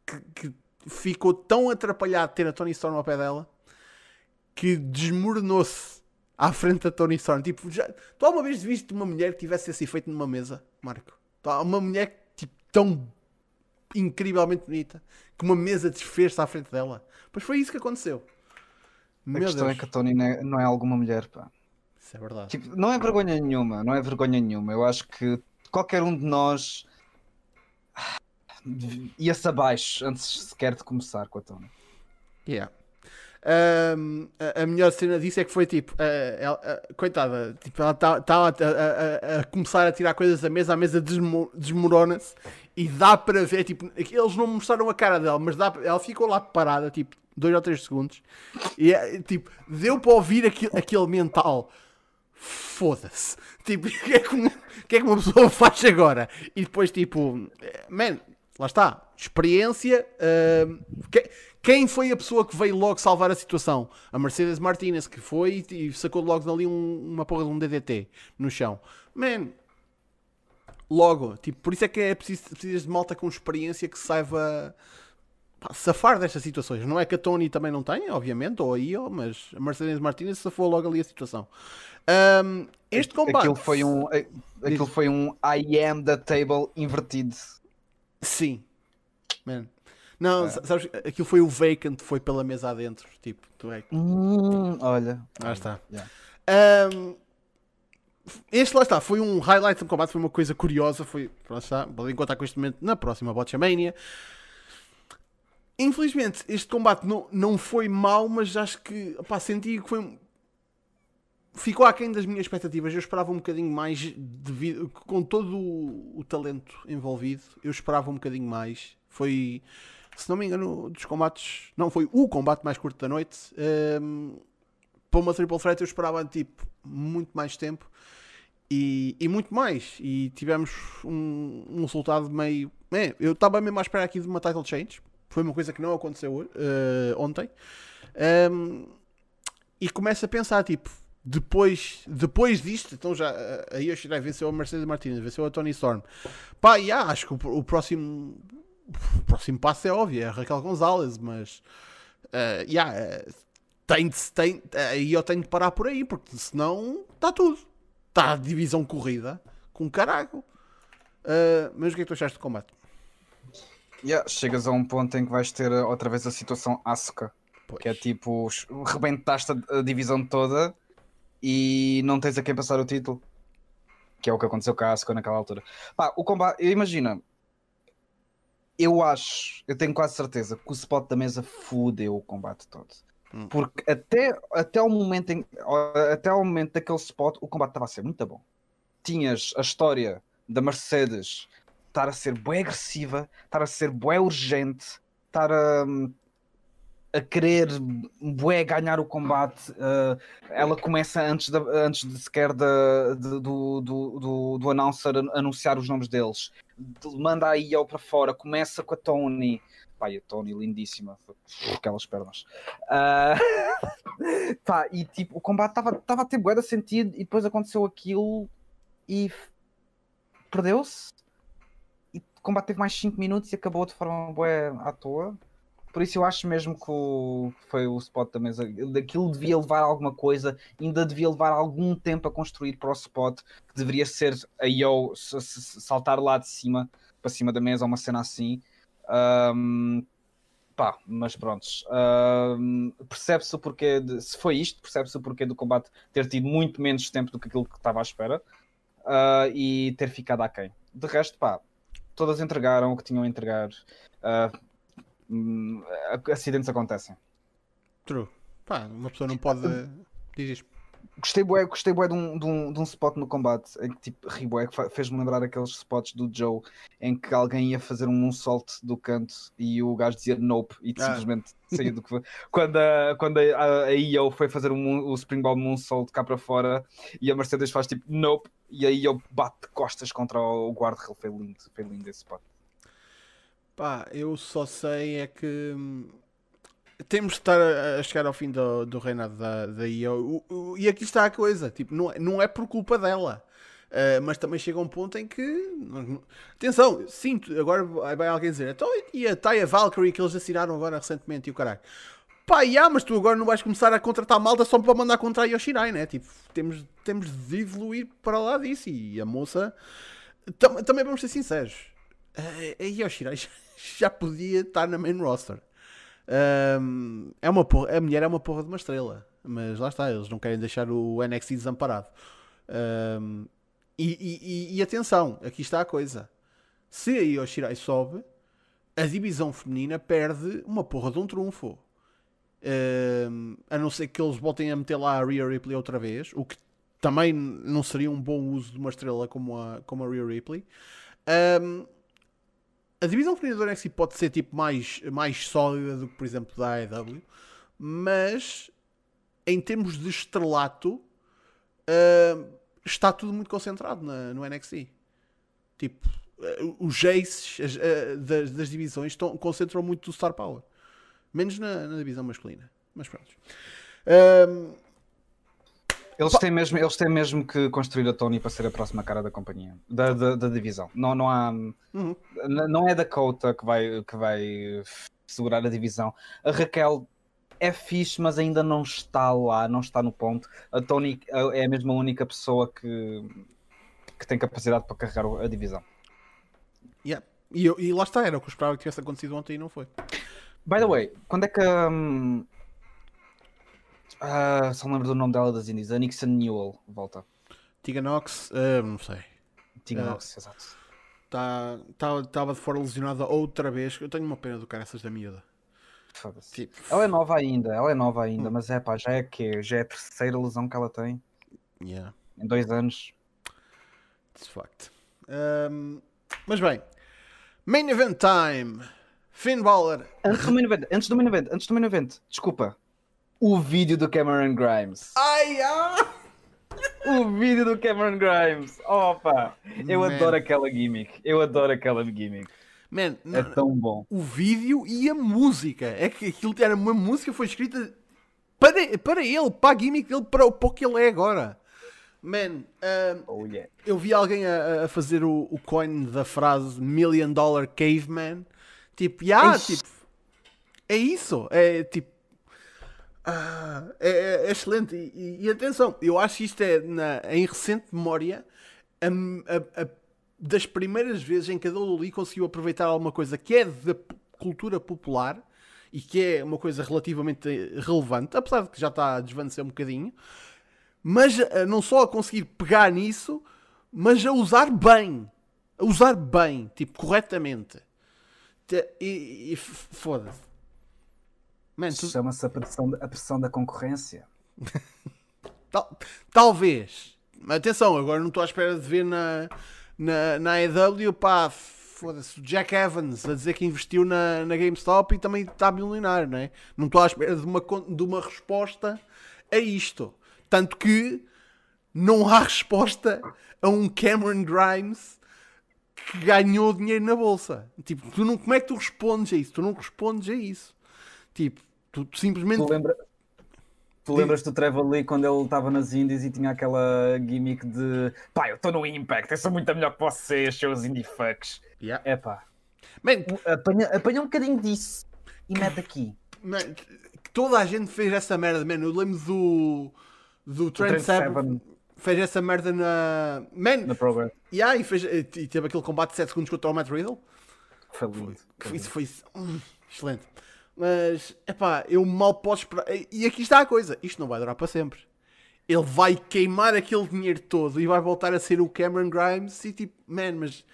que, que ficou tão atrapalhado de ter a Tony Storm ao pé dela que desmoronou-se à frente da Tony Storm. Tipo, já, tu alguma vez viste uma mulher que tivesse esse efeito numa mesa, Marco? Uma mulher tipo, tão incrivelmente bonita que uma mesa desfez-se à frente dela. Pois foi isso que aconteceu. A Meu questão é Deus. é que a Tony não é, não é alguma mulher, pá. Isso é verdade. Tipo, não é vergonha nenhuma, não é vergonha nenhuma. Eu acho que qualquer um de nós ia-se abaixo antes sequer de começar com a Tony. Yeah. A, melhor cena disso é que foi tipo, uh, ela, uh, coitada, tipo, ela está tá a, a, a, começar a tirar coisas da mesa, a mesa desmo, desmorona-se e dá para ver, tipo, eles não mostraram a cara dela, mas dá, ela ficou lá parada, tipo, 2 ou 3 segundos e tipo, deu para ouvir aquele, aquele mental. foda-se. Tipo, o que, é que, que é que uma pessoa faz agora? E depois, tipo, eh, man, lá está, experiência. ahm, que- quem foi a pessoa que veio logo salvar a situação? A Mercedes Martinez, que foi e sacou logo dali um- uma porra de um DDT no chão. Man, logo, tipo, por isso é que é preciso, precisas de malta com experiência que saiba pá, safar destas situações. Não é que a Tony também não tenha, obviamente, ou a Io, mas a Mercedes Martinez safou logo ali a situação. Ahm, este combate. Aquilo foi um, aquilo foi um I am the table invertido. Sim. Man. Não, sa- sabes, aquilo foi o vacant, foi pela mesa adentro. Tipo, tu é. Hum, olha. Lá está. Yeah. Ahm, este lá está, foi um highlight do combate, foi uma coisa curiosa. Foi, está, podem contar com este momento na próxima Botchamania. Infelizmente, este combate não, não foi mau, mas acho que opá, senti que foi. um- Ficou aquém das minhas expectativas. Eu esperava um bocadinho mais, devido, com todo o, o talento envolvido. Eu esperava um bocadinho mais. Foi, se não me engano, dos combates. Não, foi o combate mais curto da noite. Ahm, para uma triple threat eu esperava tipo muito mais tempo e, e muito mais e tivemos um, um resultado meio é, eu estava mesmo à espera aqui de uma title change foi uma coisa que não aconteceu eh, ontem Ahm, e começo a pensar tipo depois, depois disto então já a Io Shirai venceu a Mercedes Martinez venceu a Tony Storm pá, yeah, acho que o, o próximo o próximo passo é óbvio é a Raquel Gonzalez mas eh, yeah, eh, tem de, tem, aí eu tenho de parar por aí, porque senão está tudo. Está a divisão corrida com caralho. Uh, mas o que é que tu achaste do combate? Yeah, chegas a um ponto em que vais ter uh, outra vez a situação Asuka, Pois. que é tipo, rebentaste a, a divisão toda e não tens a quem passar o título. Que é o que aconteceu com a Asuka naquela altura. Pá, o combate, imagina, eu acho, eu tenho quase certeza que o spot da mesa fudeu o combate todo. Hum. Porque até, até o momento em, até o momento daquele spot o combate estava a ser muito bom. Tinhas a história da Mercedes estar a ser bué agressiva, estar a ser bué urgente, estar a, a querer bué ganhar o combate. uh, ela começa antes, antes de sequer da, de- do, do, do, do announcer an- anunciar os nomes deles. De- Manda a IO para fora, começa com a Tony. Pai, a Tony, lindíssima, aquelas pernas. Ah, pá, e tipo, o combate estava a ter bué de sentido e depois aconteceu aquilo e perdeu-se. E o combate teve mais 5 minutos e acabou de forma bué à toa. Por isso eu acho mesmo que o- foi o spot da mesa. Daquilo devia levar alguma coisa, ainda devia levar algum tempo a construir para o spot, que deveria ser a Yo saltar lá de cima, para cima da mesa, uma cena assim. Ahm, pá, mas prontos. Ahm, percebe-se o porquê, de- se foi isto, percebe-se o porquê do combate ter tido muito menos tempo do que aquilo que estava à espera ah, e ter ficado aquém. De resto, pá, todas entregaram o que tinham a entregar. Ah, hum, acidentes acontecem. True. Pá, uma pessoa não pode. Diz isto. Gostei bué, gostei bué de um, de, um, de um spot no combate em que tipo, ri bué, que fez-me lembrar aqueles spots do Joe em que alguém ia fazer um moonsault do canto e o gajo dizia nope e Ah. simplesmente saiu do que. Quando a, quando a, a IO foi fazer o, moon- o Springboard Moonsault cá para fora e a Mercedes faz tipo nope e a IO bate de costas contra o guarda-rail. Foi lindo, foi lindo esse spot. Pá, eu só sei é que hum, temos de estar a, chegar ao fim do, do reinado da, da o- e aqui está a coisa: tipo, não, é- não é por culpa dela. Uh, mas também chega um ponto em que. Atenção, sinto, agora vai alguém dizer, então e a Taya Valkyrie que eles assinaram agora recentemente e o caralho. Pá, já, mas tu agora não vais começar a contratar malta só para mandar contra a Yoshirai, né? Tipo, temos, temos de evoluir para lá disso. E a moça. Tam- também vamos ser sinceros. A a Yoshirai já, podia estar na main roster. Ahm, é uma porra- a mulher é uma porra de uma estrela. Mas lá está, eles não querem deixar o NXT desamparado. Ahm, e, e- e- atenção, aqui está a coisa. Se a Yoshirai sobe, a divisão feminina perde uma porra de um trunfo. Ahm, a não ser que eles voltem a meter lá a Rhea Ripley outra vez, o que também não seria um bom uso de uma estrela como a, como a Rhea Ripley. Ahm, a divisão feminina do NXT pode ser tipo mais, mais sólida do que, por exemplo, da AEW, mas em termos de estrelato, uh, está tudo muito concentrado na- no NXT. Tipo, uh, os aces uh, das, das divisões estão, concentram muito do Star Power. Menos na, na divisão masculina. Mas pronto. Um, Eles têm, mesmo, eles têm mesmo que construir a Tony para ser a próxima cara da companhia, da, da, da divisão. Não, não há. Uhum. Não é Dakota que vai, que vai segurar a divisão. A Raquel é fixe, mas ainda não está lá, não está no ponto. A Tony é a mesma única pessoa que, que tem capacidade para carregar a divisão. yeah. e, eu- e lá está, era o que eu esperava que tivesse acontecido ontem e não foi. By the way, quando é que. hum, ah, só me lembro do nome dela das Indies. A Nixon Newell volta. Tegan Knox, uh, não sei. Tinha Ah. Nox, exato. Estava tá, tava de fora lesionada outra vez. Eu tenho uma pena do cara essas da miúda. Tipo, Ela é nova ainda, ela é nova ainda, mas é pá, já é que Já é a terceira lesão que ela tem yeah, em dois anos. it's fact. Um, mas bem, main event time. Finn Balor. Antes do main event, antes do main event, antes do main event, desculpa. O vídeo do Cameron Grimes. Ai, ah! O vídeo do Cameron Grimes. Opa! Eu Man. adoro aquela gimmick. Eu adoro aquela gimmick. Man, É tão bom. o vídeo e a música. É que aquilo era uma música foi escrita para, para ele, para a gimmick dele, para, o- para o que ele é agora. Man, um, Oh yeah. eu vi alguém a, a fazer o, o coin da frase Million Dollar Caveman. Tipo, yeah, Eish. tipo, é isso. É tipo, ah, é, é- é excelente. E, e- atenção, eu acho que isto é na- em recente memória a- a- a- das primeiras vezes em que a WWE conseguiu aproveitar alguma coisa que é da cultura popular e que é uma coisa relativamente relevante, apesar de que já está a desvanecer um bocadinho, mas eh, não só a conseguir pegar nisso, mas a usar bem. A usar bem, tipo, corretamente. Te- E, e foda-se. Man, tu- Chama-se a pressão, a pressão da concorrência. Tal- talvez. Atenção, agora não estou à espera de ver na, na, na AEW, pá, foda-se, Jack Evans a dizer que investiu na, na GameStop e também está milionário, não é? Não estou à espera de uma, de uma resposta a isto. Tanto que não há resposta a um Cameron Grimes que ganhou dinheiro na bolsa. Tipo, tu não, como é que tu respondes a isso? Tu não respondes a isso. Tipo, tu, tu simplesmente. Tu, lembra... tu lembras do Trevor Lee quando ele estava nas Indies e tinha aquela gimmick de pá, eu estou no Impact, eu sou muito melhor que vocês, seus indie fucks. Yeah. É pá, Man, apanha, apanha um bocadinho disso e mete aqui. Man, que toda a gente fez essa merda, man. Eu lembro do. Do Trent Seven. Fez essa merda na. Man, Na Progress. yeah, e, fez, e teve aquele combate de 7 segundos contra o Matt Riddle. Foi lindo. Que Isso foi hum, excelente. Mas, epá, eu mal posso esperar. E aqui está a coisa: isto não vai durar para sempre. Ele vai queimar aquele dinheiro todo e vai voltar a ser o Cameron Grimes. E tipo, man, mas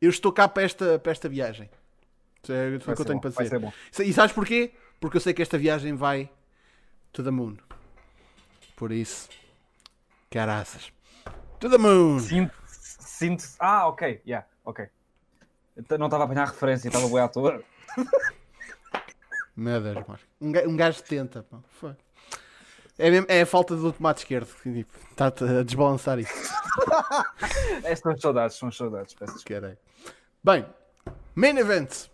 eu estou cá para esta, para esta viagem. Isso é Vai que eu tenho bom, para dizer. E sabes porquê? Porque eu sei que esta viagem vai to the moon. Por isso, caraças. To the moon. Sinto, sinto. Ah, ok, yeah, ok. Não estava a apanhar a referência, estava bem à toa. Meu Deus, Marco. Um um gajo tenta. pá. Foi. É, mesmo- é a falta do tomate esquerdo. que, tipo, Está-te a desbalançar isso. Estas são as saudades, são saudades. Peço. Caralho. Bem, main event.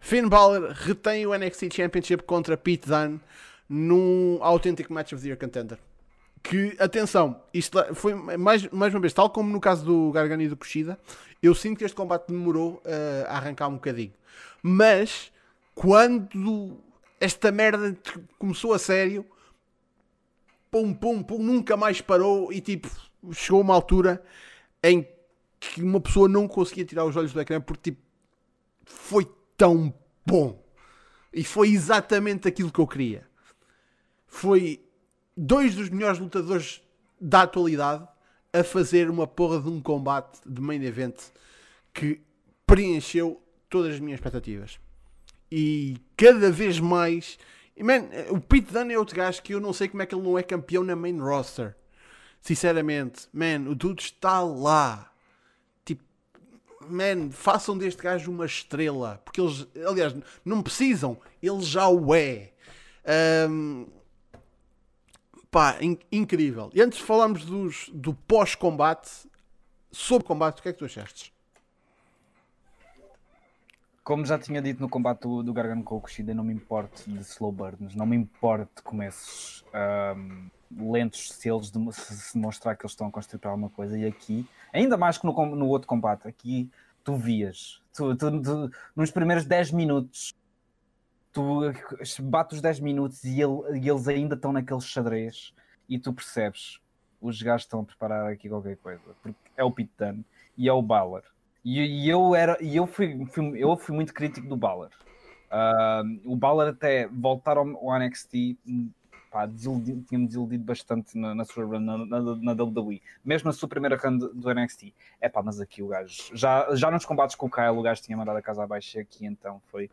Finn Balor retém o NXT Championship contra Pete Dunne num autêntico Match of the Year Contender. Que, atenção, isto foi mais, mais uma vez, tal como no caso do Gargano e do Kushida, eu sinto que este combate demorou eh, a arrancar um bocadinho. Mas, quando esta merda começou a sério, pum, pum, pum, nunca mais parou e tipo, chegou uma altura em que uma pessoa não conseguia tirar os olhos do ecrã porque tipo, foi tão bom. E foi exatamente aquilo que eu queria. Foi dois dos melhores lutadores da atualidade a fazer uma porra de um combate de main event que preencheu todas as minhas expectativas. E cada vez mais. e, Man, o Pete Dunne é outro gajo que eu não sei como é que ele não é campeão na main roster. Sinceramente, man, o dude está lá. Tipo, man, façam deste gajo uma estrela. Porque eles, aliás, não precisam, ele já o é. Ahm, pá, in- incrível. E antes de falarmos dos, do pós-combate, sobre combate, o que é que tu achaste? Como já tinha dito no combate do, do Gargano com o Kushida, não me importo de slow burns, não me importo de começos ahm, lentos se eles demo- se, demonstrar que eles estão a construir para alguma coisa. E aqui, ainda mais que no, no outro combate, aqui tu vias, tu, tu- tu- nos primeiros 10 minutos, tu bates os 10 minutos e, ele- e eles ainda estão naquele xadrez e tu percebes, os gajos estão a preparar aqui qualquer coisa, porque é o Dunne e é o Balor. E, e eu era, e eu fui, fui- eu fui muito crítico do Balor. Ah, o Balor até voltar ao, ao NXT pá, tinha-me desiludido bastante na, na sua run na, na, na WWE, mesmo na sua primeira run do, do NXT. É pá, mas aqui o gajo, já, já nos combates com o Kyle, o gajo tinha mandado a casa abaixo aqui então foi.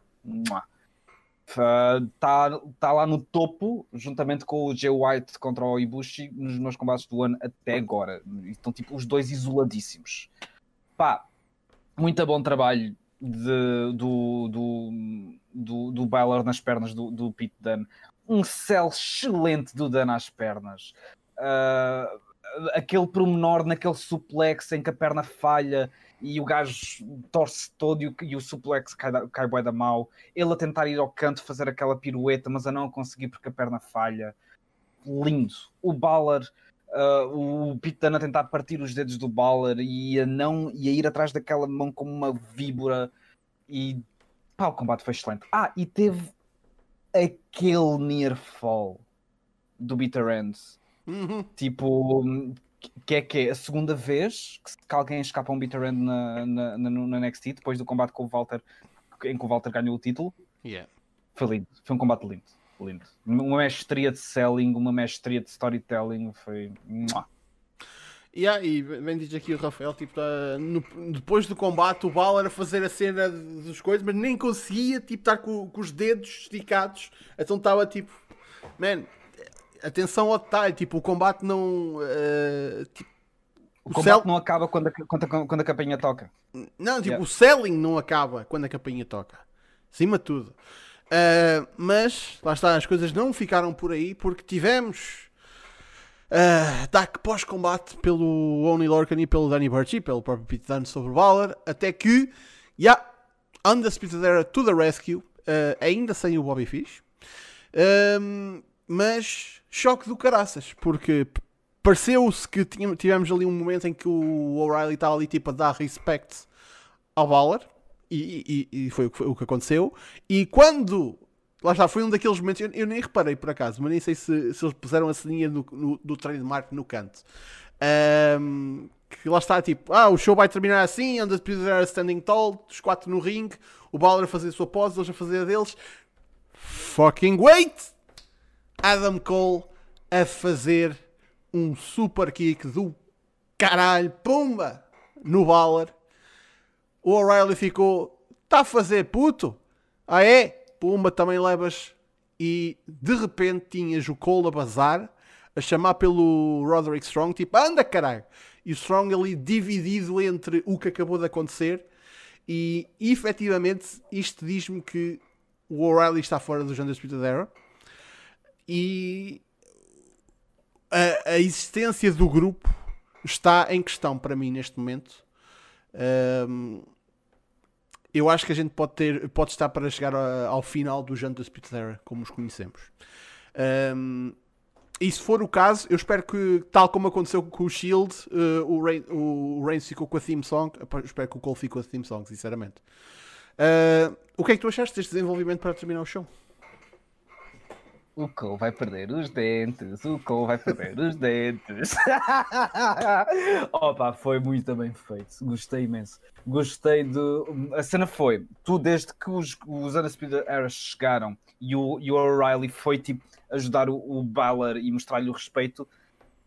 Está tá lá no topo, juntamente com o Jay White contra o Ibushi, nos meus combates do ano até agora. Estão tipo os dois isoladíssimos. Pá, muito bom trabalho de- do, do, do, do Balor nas pernas do, do Pete Dunne. Um céu excelente do Dunne às pernas. Ah, aquele promenor naquele suplex em que a perna falha e o gajo torce todo e o, e o suplex cai, cai bué da mal. Ele a tentar ir ao canto fazer aquela pirueta, mas a não conseguir porque a perna falha. Lindo. O Balor Uh, o Pete Dunne a tentar partir os dedos do Balor e a, não, e a ir atrás daquela mão como uma víbora e pá, o combate foi excelente. Ah, e teve aquele near fall do Bitter End, Uhum. tipo, que é que é a segunda vez que, alguém escapa um Bitter End na, na, na, no NXT depois do combate com o Walter, em que o Walter ganhou o título. Yeah. Foi lindo, foi um combate lindo. Lindo. Uma mestria de selling, uma mestria de storytelling, foi. Mua. Yeah, e bem diz aqui o Rafael, tipo, tá no- depois do combate o Balor a fazer a cena dos coisas, mas nem conseguia tipo, estar com, com os dedos esticados, então estava tipo, man, atenção ao detalhe, tipo, o combate não. eh, tipo, O o combate cel- não acaba quando a, quando, a, quando a campainha toca. Não, tipo, Yeah. o selling não acaba quando a campainha toca. Acima de tudo. Ah, mas, lá está, as coisas não ficaram por aí porque tivemos uh, ataque pós-combate pelo Oni Lorcan e pelo Danny Burch e pelo próprio Pete Dunne sobre o Balor. Até que, yeah, Undisputed Era to the rescue, ah, ainda sem o Bobby Fish. Ahm, mas choque do caraças, porque pareceu-se que tínhamos, tivemos ali um momento em que o O'Reilly estava ali tipo a dar respect ao Balor e, e- e foi, o que foi o que aconteceu. E quando lá está, foi um daqueles momentos, eu, eu nem reparei por acaso, mas nem sei se, se eles puseram a ceninha no, no- do trademark no canto. Ahm, que lá está, tipo, ah, o show vai terminar assim, Undisputed Era standing tall, os quatro no ringue, o Balor a fazer a sua pose, eles a fazer a deles. Fucking wait! Adam Cole a fazer um super kick do caralho, pumba! No Balor. O O'Reilly ficou, tá a fazer puto? Ah é? Pumba, também levas. E de repente tinhas o Cole a bazar, a chamar pelo Roderick Strong, tipo, anda caralho! E o Strong ali dividido entre o que acabou de acontecer. E efetivamente isto diz-me que o O'Reilly está fora do Undisputed Era e a, a existência do grupo está em questão para mim neste momento. Ahm, eu acho que a gente pode ter pode estar para chegar a- ao final do Undisputed Era como os conhecemos. Ahm, e se for o caso, eu espero que, tal como aconteceu com o Shield, eh, o, Reign, o Reigns ficou com a theme song. Eu espero que o Cole fique com a theme song, sinceramente. Ah, o que é que tu achaste deste desenvolvimento para terminar o show? O Cole vai perder os dentes, o Cole vai perder os dentes. Opa, foi muito bem feito. Gostei imenso. Gostei de. A cena foi: tu, desde que os, os Undisputed Era chegaram e o, e o O'Reilly foi tipo ajudar o, o Balor e mostrar-lhe o respeito,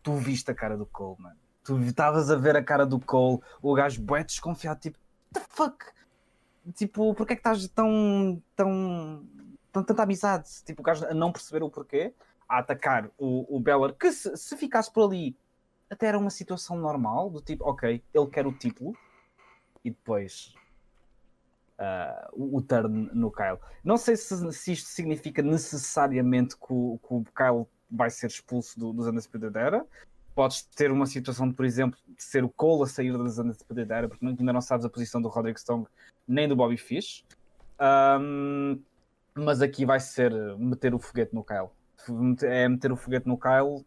tu viste a cara do Cole, mano. Tu estavas a ver a cara do Cole, o gajo bué desconfiado, tipo, the fuck? Tipo, porquê é que estás tão. tão. Tanta amizade? Tipo, o gajo a não perceber o porquê, a atacar o, o Beller, que se, se ficasse por ali até era uma situação normal, do tipo, ok, ele quer o título, e depois ah, o, o turn no Kyle. Não sei se, se isto significa necessariamente que o, que o Kyle vai ser expulso do, dos Undisputed Era. Podes ter uma situação de, por exemplo, de ser o Cole a sair dos Undisputed Era, porque ainda não sabes a posição do Roderick Strong nem do Bobby Fish. Um, mas aqui vai ser meter o foguete no Kyle. É meter o foguete no Kyle,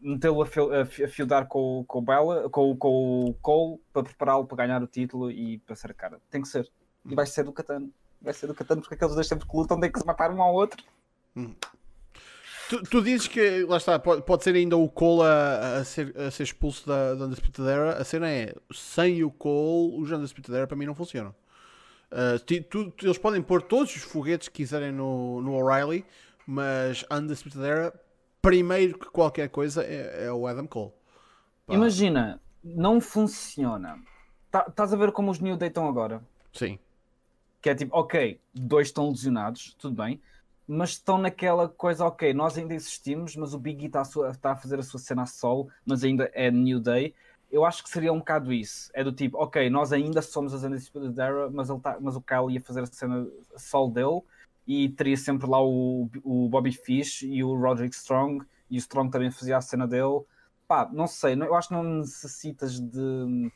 metê-lo a, fil, a fildar com, com, o Bella, com, com o Cole para prepará-lo para ganhar o título e para ser cara. Tem que ser. E vai ser do Catano. Vai ser do Catano porque aqueles dois sempre que lutam têm que se matar um ao outro. Hum. Tu, tu, dizes que, lá está, pode, pode ser ainda o Cole a, a, ser, a ser expulso da, da Undisputed Era. A cena é, sem o Cole, os Undisputed Era para mim não funcionam. Uh, tu, tu, eles podem pôr todos os foguetes que quiserem no, no O'Reilly, mas Undisputed Era, primeiro que qualquer coisa, é, é o Adam Cole. Pá. Imagina, não funciona. Estás tá a ver como os New Day estão agora? Sim. Que é tipo, ok, dois estão lesionados, tudo bem, mas estão naquela coisa, ok, nós ainda existimos, mas o Biggie está a, tá a fazer a sua cena a solo, mas ainda é New Day eu acho que seria um bocado isso. É do tipo, ok, nós ainda somos as Undisputed Era, mas, ele tá, mas o Kyle ia fazer a cena solo dele e teria sempre lá o, o Bobby Fish e o Roderick Strong e o Strong também fazia a cena dele. Pá, não sei, eu acho que não necessitas de.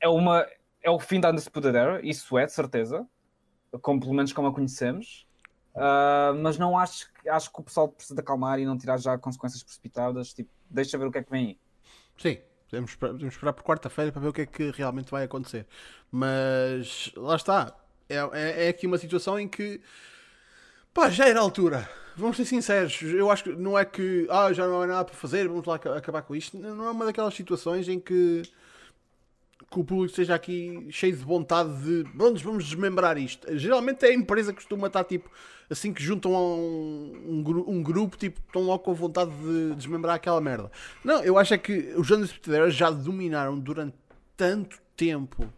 É uma. É o fim da Undisputed Era, isso é, de certeza. Como, pelo menos como a conhecemos. Uh, mas não acho, acho que o pessoal precisa acalmar e não tirar já consequências precipitadas. Tipo, deixa ver o que é que vem aí. Sim, Podemos podemos esperar por quarta-feira para ver o que é que realmente vai acontecer. Mas lá está. É, é, é, aqui uma situação em que pá, já era a altura. Vamos ser sinceros. Eu acho que não é que ah, já não há nada para fazer, vamos lá acabar com isto. Não é uma daquelas situações em que que o público esteja aqui cheio de vontade de vamos, vamos desmembrar isto. Geralmente é a empresa que costuma estar tipo assim que juntam um, um, um, grupo, tipo, estão logo com vontade de desmembrar aquela merda. Não, eu acho é que os Undisputed já dominaram durante tanto tempo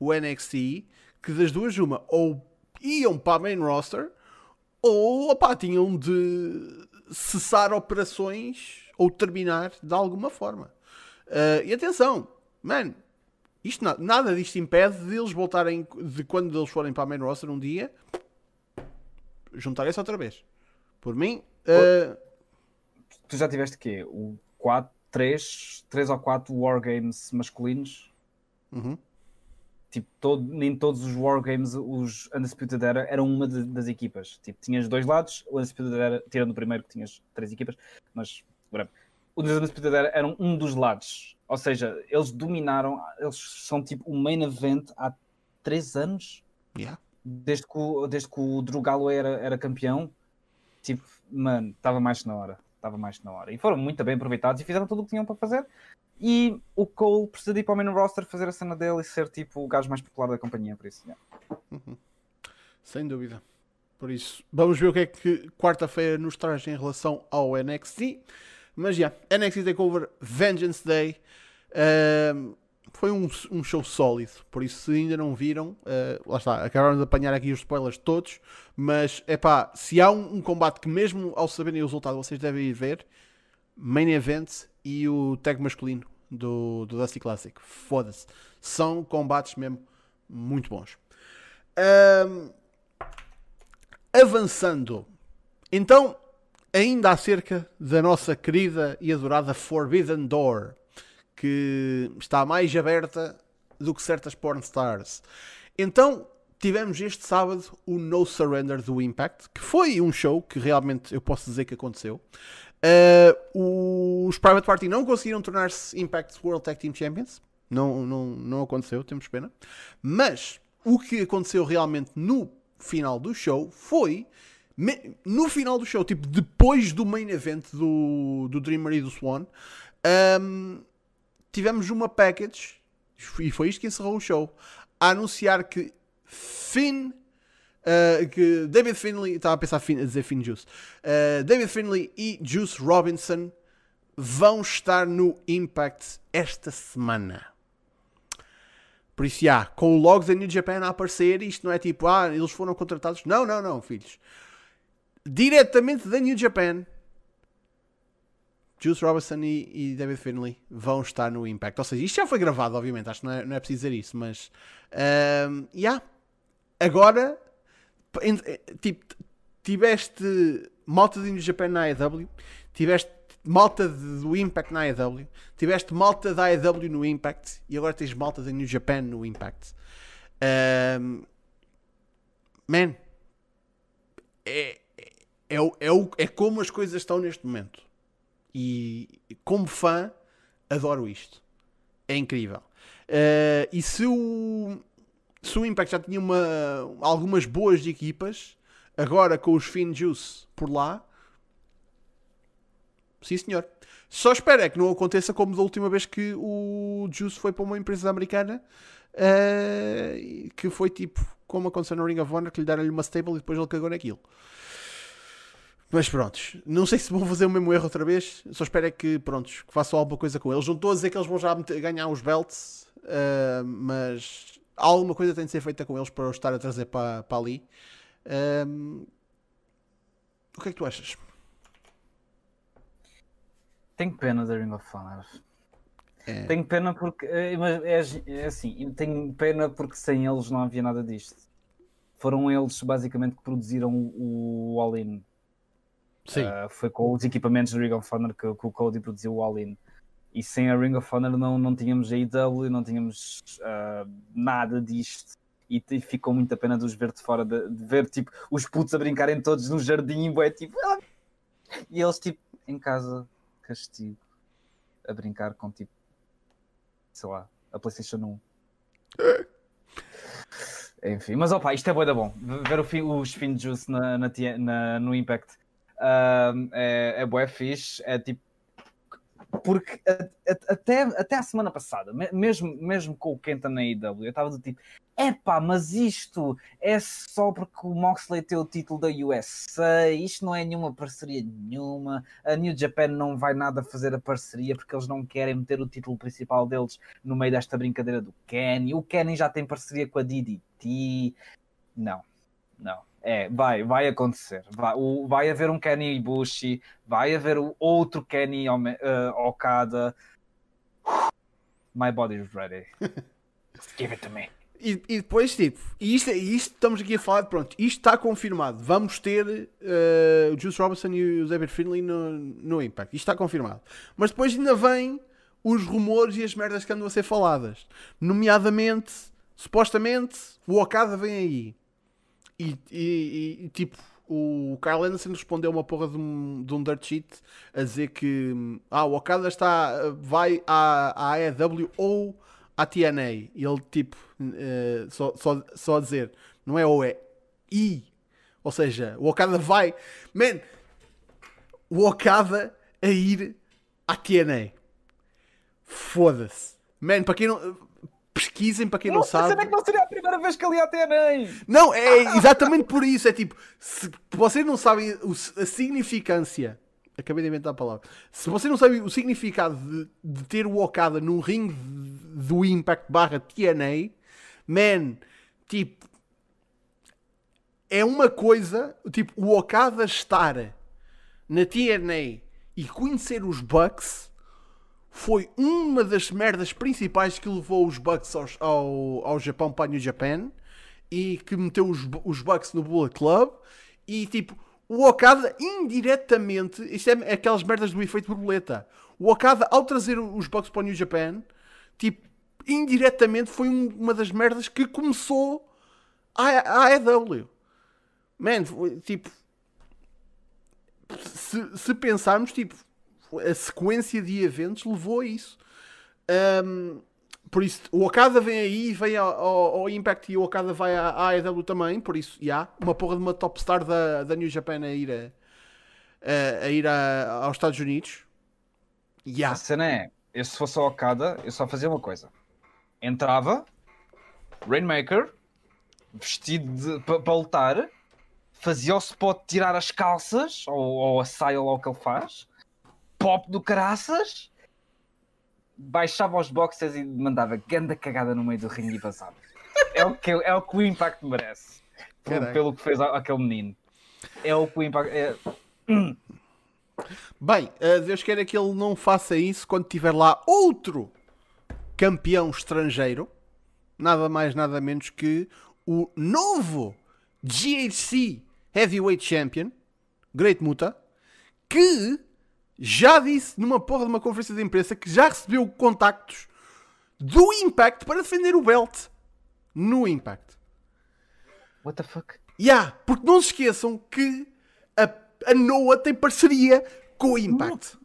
o NXT que das duas uma, ou iam para a main roster ou opá, tinham de cessar operações ou terminar de alguma forma. Uh, e atenção, mano, isto nada disto impede de eles voltarem, de quando eles forem para a main roster um dia, juntarem-se outra vez. Por mim. Uh... Tu já tiveste quê? O 4, 3, 3 ou 4 Wargames masculinos? Uhum. Tipo, todo, nem todos os Wargames, os Undisputed Era, eram uma de, das equipas. Tipo, tinhas dois lados, o Undisputed Era, tirando o primeiro que tinhas três equipas, mas. Os Undisputed Era eram um dos lados ou seja, eles dominaram, eles são tipo o main event há 3 anos. Yeah. Desde, que o, desde que o Drew Galloway era, era campeão. Tipo, mano, estava mais na hora. Estava mais na hora. E foram muito bem aproveitados e fizeram tudo o que tinham para fazer. E o Cole precisa de ir para o main roster fazer a cena dele e ser tipo o gajo mais popular da companhia, por isso. Yeah. Uhum. Sem dúvida. Por isso, vamos ver o que é que quarta-feira nos traz em relação ao NXT. Mas já, yeah, NXT Takeover Vengeance Day. Uh, foi um, um, show sólido, por isso se ainda não viram, uh, lá está, acabaram de apanhar aqui os spoilers todos, mas é pá, se há um, um, combate que mesmo ao saberem o resultado vocês devem ir ver, Main Event e o tag masculino do, do Dusty Classic, foda-se, são combates mesmo muito bons. Uh, avançando, então, ainda acerca da nossa querida e adorada Forbidden Door que está mais aberta do que certas pornstars. Então tivemos este sábado o No Surrender do Impact, que foi um show que realmente eu posso dizer que aconteceu. Uh, os Private Party não conseguiram tornar-se Impact World Tag Team Champions. Não, não, não aconteceu, temos pena. Mas o que aconteceu realmente no final do show foi. No final do show, tipo depois do main event do, do Dreamer e do Swan, um, tivemos uma package, e foi isto que encerrou o show, a anunciar que Finn. Uh, que David Finley, estava a pensar Finn, a dizer Finn Juice, uh, David Finley e Juice Robinson vão estar no Impact esta semana. Por isso, já, com o logo da New Japan a aparecer, isto não é tipo, ah, eles foram contratados. Não, não, não, filhos. Diretamente da New Japan, Juice Robinson e, e, David Finley vão estar no Impact. Ou seja, isto já foi gravado, obviamente, acho que não é, não é preciso dizer isso, mas. Um, yeah. Agora, tipo, tiveste malta de New Japan na AEW, tiveste malta do Impact na AEW, tiveste malta da AEW no Impact e agora tens malta da New Japan no Impact. Ahm, man, é, é, é, é, é como as coisas estão neste momento. E como fã, adoro isto. É incrível. Ah, e se o, se o Impact já tinha uma, algumas boas equipas, agora com os Finn Juice por lá, sim senhor. Só espero é que não aconteça como da última vez que o Juice foi para uma empresa americana, ah, que foi tipo como aconteceu no Ring of Honor, que lhe deram-lhe uma stable e depois ele cagou naquilo. Mas prontos, não sei se vão fazer o mesmo erro outra vez. Só espero é que, prontos, que façam alguma coisa com eles. Não estou a dizer que eles vão já ganhar os belts, ah, mas alguma coisa tem de ser feita com eles para os estar a trazer para, para ali. Ahm, o que é que tu achas? Tenho pena da Ring of Honor. É. Tenho pena porque. é, mas é, é assim, tenho pena porque sem eles não havia nada disto. Foram eles basicamente que produziram o, o All-In. Uh, foi com os equipamentos do Ring of Honor que, que o Cody produziu o All-In. E sem a Ring of Honor não, não tínhamos AEW, não tínhamos uh, nada disto. E ficou muita pena de os ver de fora, de, de ver tipo os putos a brincarem todos no jardim, bué, tipo, "Ah!" e eles tipo em casa, castigo, a brincar com tipo, sei lá, a PlayStation 1. Enfim, mas opa, isto é bué da bom. Ver o fim, os Fin Juice na, na, na- no Impact um, é, é bué fixe, é tipo. Porque a- a- até, até a semana passada, me- mesmo, mesmo com o Kenta na AEW, eu estava do tipo: epá, mas isto é só porque o Moxley tem o título da USA, isto não é nenhuma parceria nenhuma, a New Japan não vai nada fazer a parceria porque eles não querem meter o título principal deles no meio desta brincadeira do Kenny. O Kenny já tem parceria com a DDT. Não, não. É, vai, vai acontecer. Vai, o- vai haver um Kenny Ibushi, vai haver o outro Kenny eh, Okada. My body is ready. Give it to me. E, e depois, tipo, e isto, e isto estamos aqui a falar, pronto, isto está confirmado. Vamos ter eh, o Juice Robinson e o David Finlay no, no Impact. Isto está confirmado. Mas depois ainda vêm os rumores e as merdas que andam a ser faladas. Nomeadamente, supostamente, o Okada vem aí. E, e- e, tipo, o Kyle Anderson respondeu uma porra de um, de um dirt sheet a dizer que ah, o Okada está, vai à, à AEW ou à TNA. E ele, tipo, eh, só, só, só a dizer, não é ou é I. Ou seja, o Okada vai. Man, o Okada a ir à TNA. Foda-se. Man, para quem não. Pesquisem para quem não, Não, sabe. será que não seria a primeira vez que ele ia ter nem? Não, é exatamente por isso. É tipo, se vocês não sabem a significância. Acabei de inventar a palavra. Se vocês não sabem o significado de, de ter o Okada num ringue de- do Impact barra TNA, man, tipo, é uma coisa, tipo, o Okada estar na TNA e conhecer os Bucks foi uma das merdas principais que levou os Bucks aos- ao, ao Japão para a New Japan e que meteu os, os Bucks no Bullet Club. E tipo o Okada indiretamente isto é aquelas merdas do efeito borboleta. O Okada ao trazer os Bucks para o New Japan tipo indiretamente foi um- uma das merdas que começou a, a AEW man tipo se, se pensarmos tipo a sequência de eventos levou a isso Um, por isso, o Okada vem aí, vem ao, ao- Impact e o Okada vai à, à AEW também. Por isso, já, uma porra de uma top star da, da New Japan a ir, a, a- a ir a- aos Estados Unidos. Já, A cena é, eu se fosse a Okada, eu só fazia uma coisa. Entrava, Rainmaker, vestido para lutar, fazia o spot tirar as calças, ou, ou a saia lá o que ele faz, pop do caraças, baixava os boxers e mandava ganda cagada no meio do ringue e vazava. É o que, é o, que o Impact merece. Por- pelo que fez aquele menino. É o que o Impact... É... Bem, uh, Deus queira que ele não faça isso quando tiver lá outro campeão estrangeiro. Nada mais, nada menos que o novo GHC Heavyweight Champion. Great Muta, que já disse numa porra de uma conferência de imprensa que já recebeu contactos do Impact para defender o belt no Impact. What the fuck? Yeah, porque não se esqueçam que a, a Noah tem parceria com o Impact.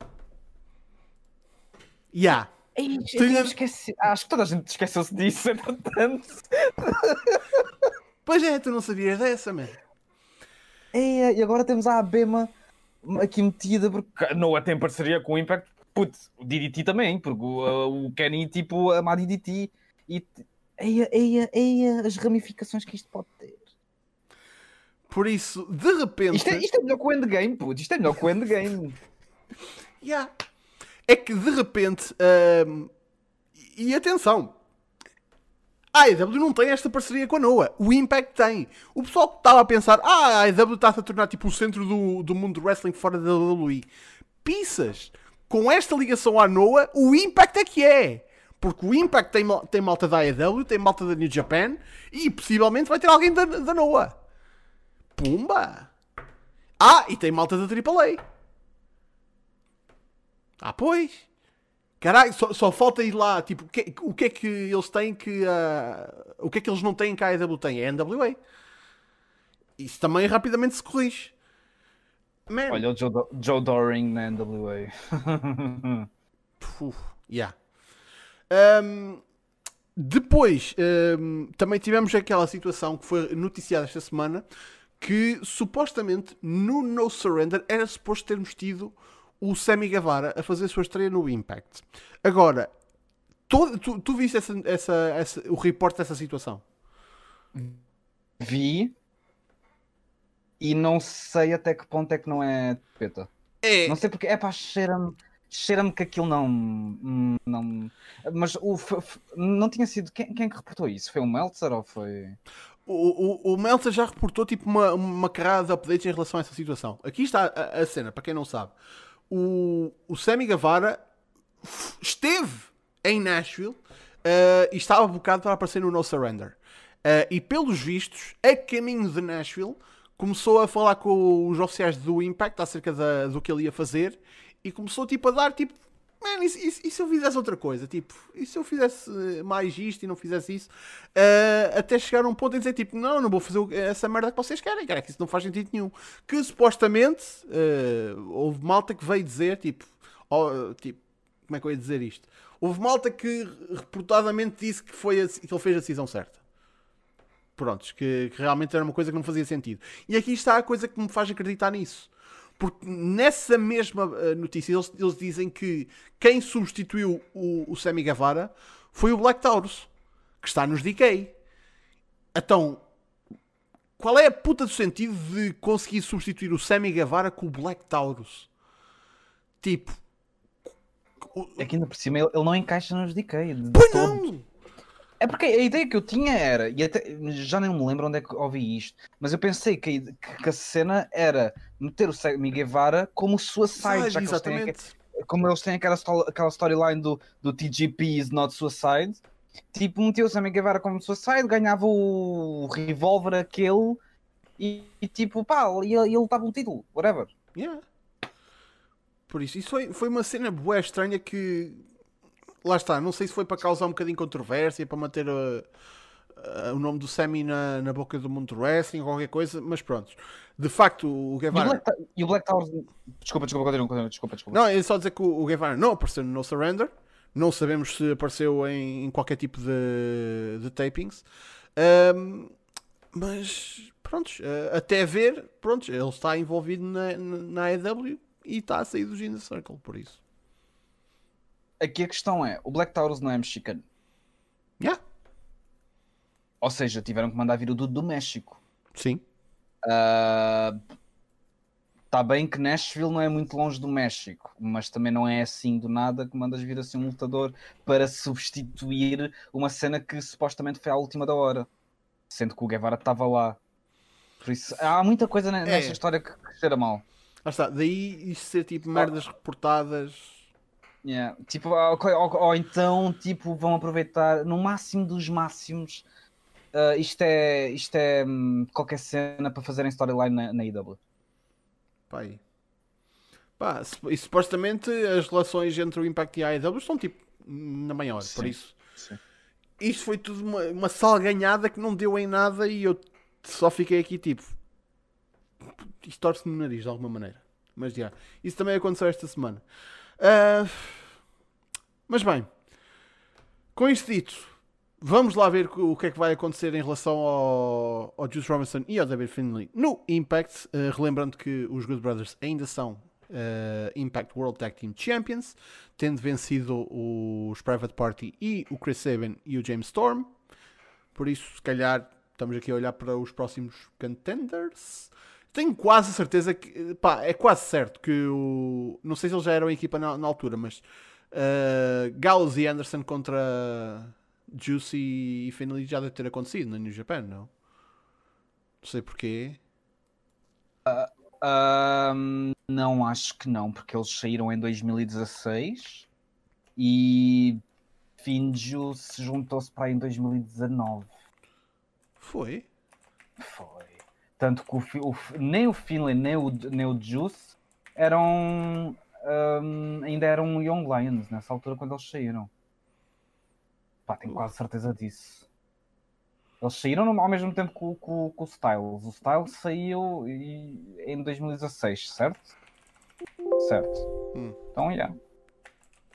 Yeah. Ei, esqueci. Acho que toda a gente esqueceu-se disso, entretanto. Pois é, tu não sabias dessa, man. Ei, e agora temos a Abema aqui metida porque a Noah tem parceria com o Impact. Putz, o DDT também, porque o, o Kenny, tipo, ama a DDT. E. Eia, eia, eia, as ramificações que isto pode ter. Por isso, de repente. Isto é, isto é melhor que o Endgame, putz, isto é melhor que o Endgame. Yeah. É que de repente. hum, e atenção. A AEW não tem esta parceria com a Noah. O Impact tem. O pessoal que estava a pensar, ah, a AEW está-se a tornar tipo o centro do, do mundo do wrestling fora da WWE. Pisas. Com esta ligação à Noah, o Impact é que é. Porque o Impact tem, tem malta da AEW, tem malta da New Japan e possivelmente vai ter alguém da, da Noah. Pumba! Ah, e tem malta da AAA. Ah, pois. Caralho, só, só falta ir lá. Tipo, o que, o que é que eles têm que. ah, o que é que eles não têm que a AEW tem? É a NWA. Isso também rapidamente se corrige. Man. Olha o Joe, Do- Joe Doring na NWA. Uf, yeah. Ahm, depois, ahm, também tivemos aquela situação que foi noticiada esta semana que supostamente no No Surrender era suposto termos tido o Sammy Guevara a fazer a sua estreia no Impact. Agora, todo- tu, tu viste essa, essa, essa- o reporte dessa situação? Vi. E não sei até que ponto é que não é peta. É, Não sei porque. É pá, cheira-me. Cheira-me que aquilo não. não mas o, não tinha sido. Quem, quem é que reportou isso? Foi o Meltzer ou foi. O, o, o Meltzer já reportou tipo uma, uma carrada de updates em relação a essa situação. Aqui está a, a cena, para quem não sabe. O, o Sammy Guevara esteve em Nashville eh, e estava bocado para aparecer no No Surrender. Eh, e pelos vistos, a caminho de Nashville, começou a falar com os oficiais do Impact acerca da- do que ele ia fazer e começou tipo a dar tipo. Man, e, e e se eu fizesse outra coisa? Tipo, e se eu fizesse eh, mais isto e não fizesse isso? Eh, até chegar a um ponto em dizer tipo, não, não vou fazer essa merda que vocês querem, cara, que isso não faz sentido nenhum. Que supostamente eh, houve malta que veio dizer tipo, oh, tipo, como é que eu ia dizer isto? Houve malta que reportadamente disse que, foi a- que ele fez a decisão certa. Prontos, que, que realmente era uma coisa que não fazia sentido. E aqui está a coisa que me faz acreditar nisso. Porque nessa mesma eh, notícia eles, eles dizem que quem substituiu o, o Sammy Guevara foi o Black Taurus, que está nos DK. Então, qual é a puta do sentido de conseguir substituir o Sammy Guevara com o Black Taurus? Tipo, É que ainda por cima ele, ele não encaixa nos DK. De, pois todo. não! É porque a ideia que eu tinha era, e até, já nem me lembro onde é que ouvi isto, mas eu pensei que, ide- que a cena era meter o Sammy Guevara como Suicide, já que eles têm, como eles têm aquela, aquela storyline do, do TGP is not Suicide, tipo, meteu o Sammy Guevara como Suicide, ganhava o revólver aquele e, e tipo, pá, ele, lutava um título, whatever. Yeah. Por isso, isso foi, foi uma cena bué estranha que lá está, não sei se foi para causar um bocadinho de controvérsia, para manter uh, uh, o nome do Sammy na, na boca do mundo do wrestling, qualquer coisa, mas pronto. De facto, o Guevara. E o Black Tower. Desculpa, desculpa, continua, desculpa, desculpa. Não, é só dizer que o o Guevara não apareceu no No Surrender. Não sabemos se apareceu em, em qualquer tipo de, de tapings. Ahm, mas, pronto, até ver, pronto, ele está envolvido na, na, na AEW e está a sair do Inner Circle, por isso. Aqui a questão é: o Black Taurus não é mexicano. Yeah, Ou seja, tiveram que mandar vir o Dude do México. sim. Está bem que Nashville não é muito longe do México, mas também não é assim do nada que mandas vir assim um lutador para substituir uma cena que supostamente foi à última da hora, sendo que o Guevara estava lá. Por isso, há muita coisa ne- nesta É. história que, que cheira mal. Lá está, daí isto ser tipo merdas reportadas. Yeah. Tipo, ou, ou- ou então tipo, vão aproveitar no máximo dos máximos. Ah, isto é, isto é hum, qualquer cena para fazerem storyline na, na IW. Pá, aí. Pá, e supostamente as relações entre o Impact e a AEW estão tipo na maior, Sim, por isso. sim. Isto foi tudo uma, uma salganhada que não deu em nada e eu só fiquei aqui tipo. Isto torce-me no nariz de alguma maneira. Mas já. Isso também aconteceu esta semana. Ah, mas bem, com isto dito, vamos lá ver o que é que vai acontecer em relação ao, ao Juice Robinson e ao David Finlay no Impact. Ah, relembrando que os Good Brothers ainda são ah, Impact World Tag Team Champions, tendo vencido os Private Party e o Chris Sabin e o James Storm. Por isso, se calhar, estamos aqui a olhar para os próximos contenders. Tenho quase certeza que, pá, é quase certo que o. Não sei se eles já eram a equipa na, na altura, mas uh, Gallows e Anderson contra Juicy e Finley já deve ter acontecido na New Japan, não? Não sei porquê. Ahm, não, acho que não, porque eles saíram em 2016 e Finjo se juntou-se para aí em 2019. Foi? Foi. Tanto que o, o nem o Finlay nem o, nem o Juice eram. ahm, ainda eram Young Lions nessa altura quando eles saíram. Pá, tenho quase certeza disso. Eles saíram ao mesmo tempo que o, que o- que o Styles. O Styles saiu em 2016, certo? Certo. Hum. Então, yeah.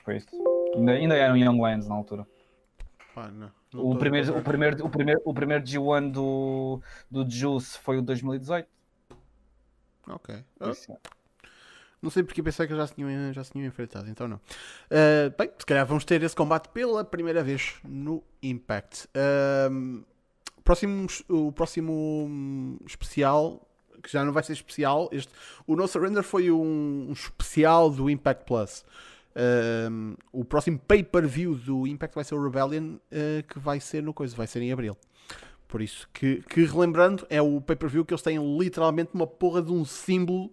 Foi isso. Ainda, ainda eram Young Lions na altura. Pá, não. não O primeiro, o, primeiro, o, primeiro, o primeiro G1 do, do Juice foi o 2018. Ok. isso. Não sei porque pensei que já se tinham, já se tinham enfrentado, então não. Uh, bem, se calhar vamos ter esse combate pela primeira vez no Impact. Um, próximo, o próximo especial, que já não vai ser especial, este, o No Surrender foi um, um especial do Impact Plus. Um, o próximo pay-per-view do Impact vai ser o Rebellion, uh, que vai ser no coisa, vai ser em Abril. Por isso, que, que relembrando, é o pay-per-view que eles têm literalmente uma porra de um símbolo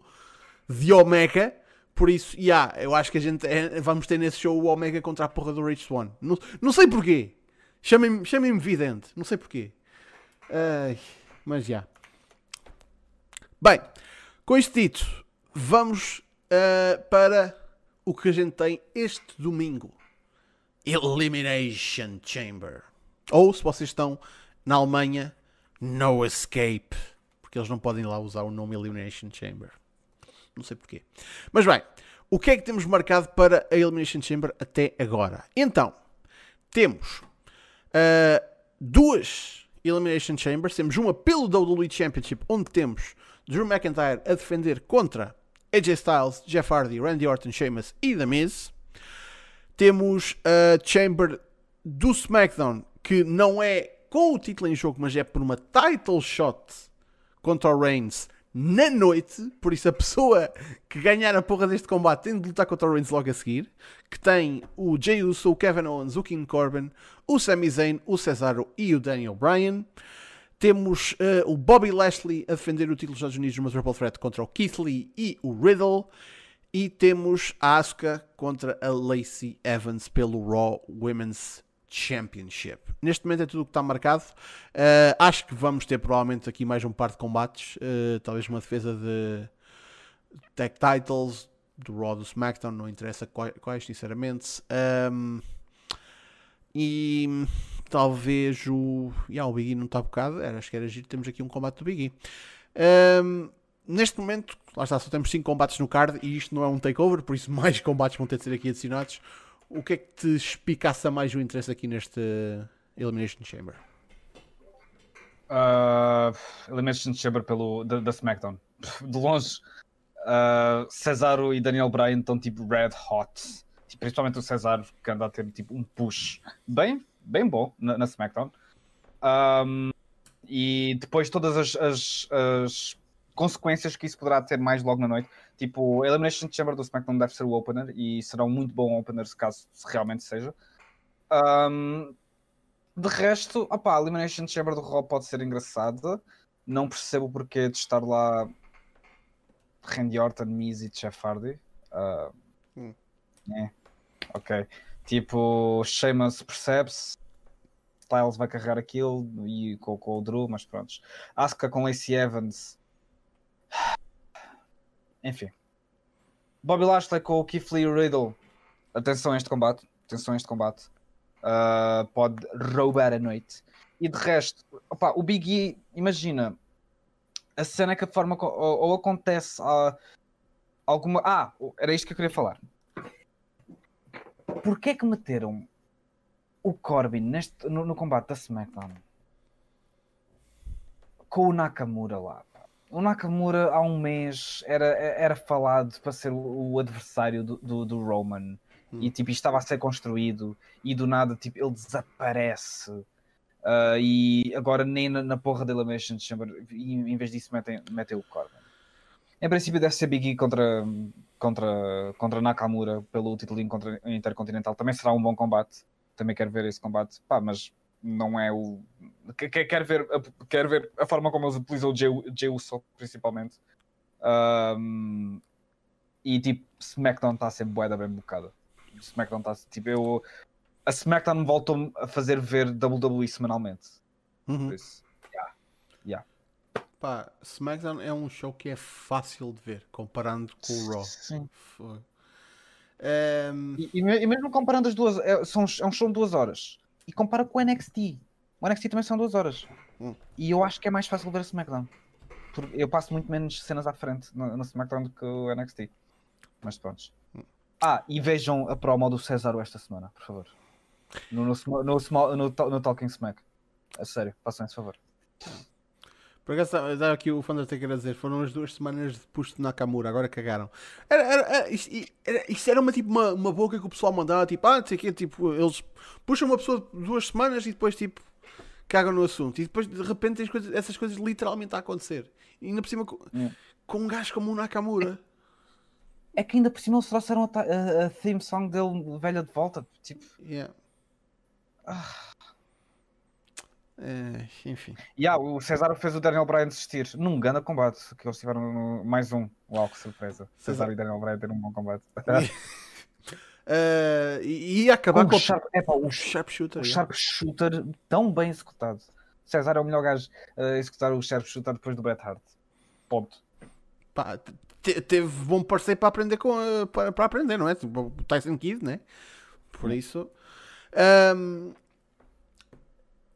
de Omega. Por isso, yeah, eu acho que a gente é- vamos ter nesse show o Omega contra a porra do Rich Swan. Não, não sei porquê. Chamem-me chamem vidente. Não sei porquê. Ai, mas já. Bem, com isto dito, vamos ah, para o que a gente tem este domingo. Elimination Chamber. Ou, se vocês estão na Alemanha, No Escape. Porque eles não podem lá usar o nome Elimination Chamber. Não sei porquê. Mas bem, o que é que temos marcado para a Elimination Chamber até agora? Então, temos ah, duas Elimination Chambers. Temos uma pelo WWE Championship, onde temos Drew McIntyre a defender contra AJ Styles, Jeff Hardy, Randy Orton, Sheamus e The Miz. Temos a Chamber do SmackDown, que não é com o título em jogo, mas é por uma title shot contra o Reigns na noite. Por isso, a pessoa que ganhar a porra deste combate tem de lutar contra o Reigns logo a seguir. Que tem o Jey Uso, o Kevin Owens, o King Corbin, o Sami Zayn, o Cesaro e o Daniel Bryan. Temos eh, o Bobby Lashley a defender o título dos Estados Unidos numa Triple Threat contra o Keith Lee e o Riddle. E temos a Asuka contra a Lacey Evans pelo Raw Women's Championship. Neste momento é tudo o que está marcado. Uh, acho que vamos ter provavelmente aqui mais um par de combates. uh, talvez uma defesa de tag titles do Raw do SmackDown, não interessa quais, sinceramente. Um, e talvez o. Yeah, o Biggie não está bocado. Era, acho que era giro. Temos aqui um combate do Biggie. Um, neste momento, lá está, só temos 5 combates no card e isto não é um takeover, por isso mais combates vão ter de ser aqui adicionados. O que é que te espicaça mais o interesse aqui neste Elimination Chamber? Uh, Elimination Chamber pelo, da, da SmackDown. De longe, uh, Cesaro e Daniel Bryan estão tipo red hot. Tipo, principalmente o Cesaro, que anda a ter tipo um push bem, bem bom na, na SmackDown. Um, e depois todas as, as, as consequências que isso poderá ter mais logo na noite. Tipo, a Elimination Chamber do SmackDown deve ser o opener e será um muito bom opener se caso realmente seja. Um, de resto, opá, a Elimination Chamber do Raw pode ser engraçada. Não percebo o porquê de estar lá Randy Orton, Miz e Jeff Hardy. Uh, Hum. é, ok. Tipo, Sheamus percebe-se. Styles vai carregar aquilo e com, com o Drew, mas pronto. Asuka com Lacey Evans. Enfim. Bobby Lashley com o Keith Lee Riddle. Atenção a este combate. Atenção a este combate. Uh, pode roubar a noite. E de resto, opa, o Big E, imagina, a cena é que a forma ou, ou acontece uh, alguma. Ah, era isto que eu queria falar. Porquê é que meteram o Corbin neste, no, no combate da SmackDown com o Nakamura lá? O Nakamura há um mês era, era falado para ser o, adversário do, do, do Roman hum. e tipo, estava a ser construído e do nada tipo, ele desaparece uh, e agora nem na, na porra da Elimination Chamber em, em vez disso metem, metem o Corbin. Em princípio deve ser Big E contra, contra, contra Nakamura pelo título intercontinental. Também será um bom combate. Também quero ver esse combate. Pá, mas não é o. Quero ver, quero ver a forma como eles utilizam o Jey Uso, principalmente. Um, e tipo, SmackDown está a ser boeda bem bocada. SmackDown está tipo, eu. A SmackDown voltou a fazer ver WWE semanalmente. Uhum. Por isso, yeah. Yeah. Pá, SmackDown é um show que é fácil de ver, comparando com o Raw. Sim. Um... E, e, mesmo comparando as duas, é, são, é um show de duas horas. E compara com o NXT. O NXT também são duas horas. Hum. E eu acho que é mais fácil ver a SmackDown. Eu passo muito menos cenas à frente no, no SmackDown do que o NXT. Mas pronto. Hum. Ah, e vejam a promo do Cesaro esta semana, por favor. No, no, no, no, no, no Talking Smack. A sério, façam esse favor. Por acaso dá aqui o Thundertaker a dizer, foram as duas semanas de push de Nakamura, agora cagaram. Era, era, era, isto, era, isto era uma, tipo, uma, uma boca que o pessoal mandava, tipo, ah, não sei o quê, tipo, eles puxam uma pessoa duas semanas e depois, tipo, cagam no assunto. E depois, de repente, tens coisas, essas coisas literalmente a acontecer. E ainda por cima, com, é. com um gajo como o Nakamura. É, é que ainda por cima eles trouxeram a, a, a theme song dele velha de volta, tipo... Yeah. Ah. É, enfim. E yeah, o Cesaro fez o Daniel Bryan desistir num grande combate. Que eles tiveram mais um. Uau, que surpresa. Cesaro e Daniel Bryan ter um bom combate. uh, e ia acabar com, o, sharp, é, pá, o Sharpshooter. O Sharpshooter tão bem executado. Cesaro é o melhor gajo a executar o Sharpshooter depois do Bret Hart. Ponto. Pá, teve bom parceiro para aprender com para, para aprender, não é? Tipo, o Tyson Kidd, né? Por isso. Um,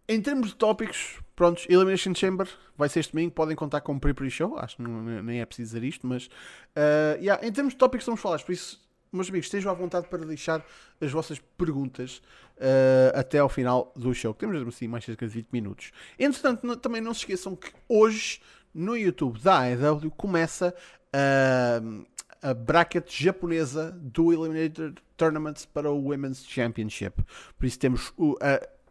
em termos de tópicos, prontos, Elimination Chamber vai ser este domingo, podem contar com o pre-pre show, acho que não, nem é preciso dizer isto, mas uh, yeah, em termos de tópicos estamos falados, por isso, meus amigos, estejam à vontade para deixar as vossas perguntas uh, até ao final do show, que temos assim mais cerca de 20 minutos. Entretanto, não, também não se esqueçam que hoje no YouTube da AEW começa uh, a bracket japonesa do Eliminator Tournament para o Women's Championship. Por isso temos o,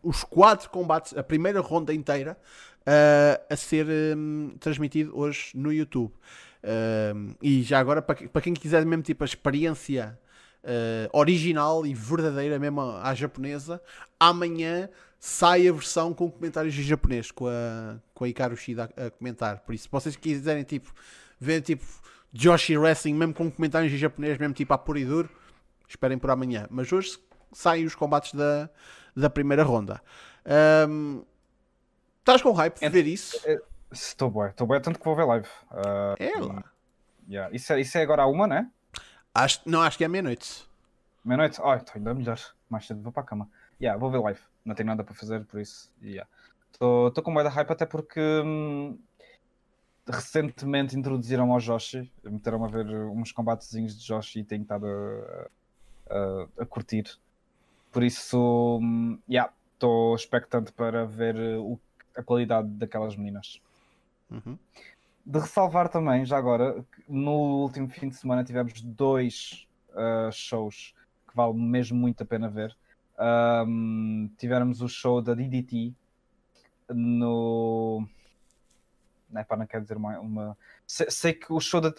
os quatro combates, a primeira ronda inteira, uh, a ser um, transmitido hoje no YouTube. Uh, e já agora, para, para quem quiser mesmo tipo a experiência uh, original e verdadeira, mesmo à japonesa, amanhã sai a versão com comentários em japonês, com a, com a Ikaru Shida a, comentar. Por isso, se vocês quiserem tipo, ver tipo Joshi Wrestling, mesmo com comentários em japonês, mesmo tipo a puro e duro, esperem por amanhã. Mas hoje saem os combates da da primeira ronda. Um, estás com hype de ver isso? É, estou bem, estou bem, tanto que vou ver live. Uh, é lá. Yeah. Isso, é, isso é agora a uma, né? Acho, não, acho que é meia-noite. Meia-noite? Ai, estou ainda melhor. Mais cedo vou para a cama. Yeah, vou ver live. Não tenho nada para fazer, por isso. Estou yeah. com muita hype até porque hum, recentemente introduziram ao Joshi. Meteram a ver uns combatezinhos de Joshi e tenho estado a, a, a curtir. Por isso, hum, yeah, estou expectante para ver eh, o, a qualidade daquelas meninas. Uhum. De ressalvar também, já agora, no último fim de semana tivemos dois uh, shows que vale mesmo muito a pena ver. Um, tivemos o show da DDT no. Não, é, para não quero dizer uma. uma... Sei, sei, que o show da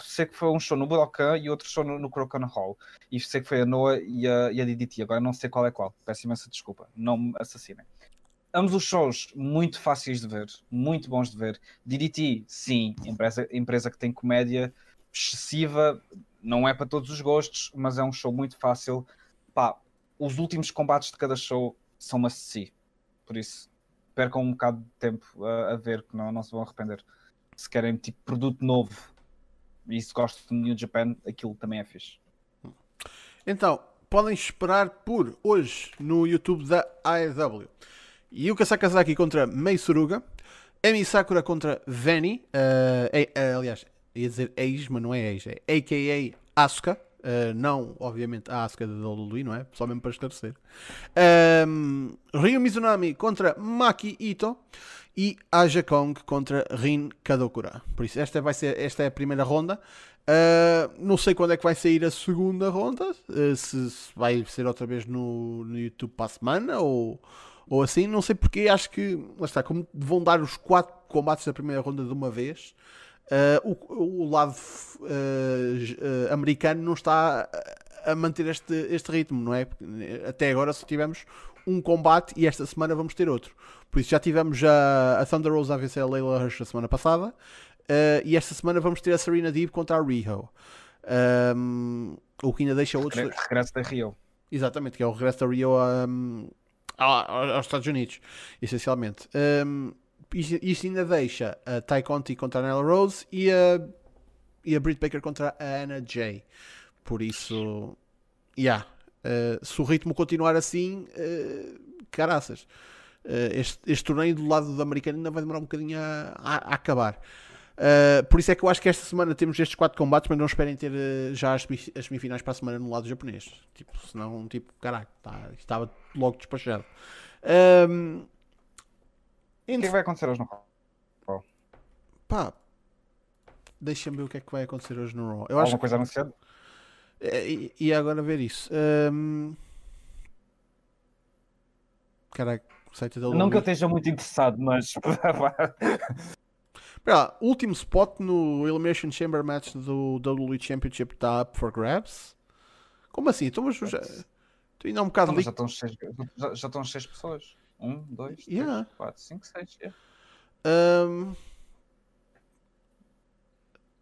sei que foi um show no Budokan e outro show no, no Kurokan Hall. E sei que foi a Noah e a, e a DDT. Agora não sei qual é qual. Peço imensa desculpa. Não me assassinem. Ambos os shows muito fáceis de ver, muito bons de ver. DDT, sim, empresa, empresa que tem comédia excessiva, não é para todos os gostos, mas é um show muito fácil. Pá, os últimos combates de cada show são uma si. Por isso, percam um bocado de tempo a, a ver, que não, não se vão arrepender. Se querem tipo produto novo E se gosto de New Japan, aquilo também é fixe. Então, podem esperar por hoje no YouTube da AEW. Yuka Sakazaki contra Mei Suruga. Emi Sakura contra Veni. Uh, é, é, aliás, ia dizer ex, mas não é ex. É a.k.a. Asuka. Uh, não, obviamente, a Asuka da WWE, não é? Só mesmo para esclarecer. Um, Ryu Mizunami contra Maki Ito. E Aja Kong contra Rin Kadokura. Por isso, esta vai ser esta é a primeira ronda. Uh, não sei quando é que vai sair a segunda ronda. Uh, se, se, vai ser outra vez no, no YouTube para a semana ou, ou assim. Não sei porque acho que lá está, como vão dar os quatro combates da primeira ronda de uma vez. Uh, o, o, lado americano não está a manter este, este ritmo, não é? Até agora só tivemos um combate e esta semana vamos ter outro. Por isso já tivemos a, a Thunder Rose a vencer a Leila Rush a semana passada uh, e esta semana vamos ter a Serena Deeb contra a Riho. Um, o que ainda deixa outros. Regresso da Rio. Exatamente, que é o regresso da Rio um, aos Estados Unidos, essencialmente. Um, isto, isto, ainda deixa a Ty Conti contra a Nella Rose e a, e a Britt Baker contra a Anna Jay. Por isso, yeah, uh, se o ritmo continuar assim, uh, caraças. Uh, este, este, torneio do lado do americano ainda vai demorar um bocadinho a, a, a acabar. Uh, por isso é que eu acho que esta semana temos estes quatro combates, mas não esperem ter uh, já as, as, semifinais para a semana no lado japonês. Tipo, senão, tipo, caraca, tá, estava logo despachado. Um, o que é que vai acontecer hoje no Raw? Pá, deixa-me ver o que é que vai acontecer hoje no Raw. Eu Alguma acho coisa anunciada? E, e agora ver isso. Um... Caraca, o site da Não que eu esteja muito interessado, mas. Espera último spot no Elimination Chamber Match do WWE Championship está up for grabs? Como assim? Então, mas já. Tu ainda há um bocado então, já, estão seis, já, já estão seis pessoas. Um, dois, yeah. três, quatro, cinco, seis. Yeah. Um...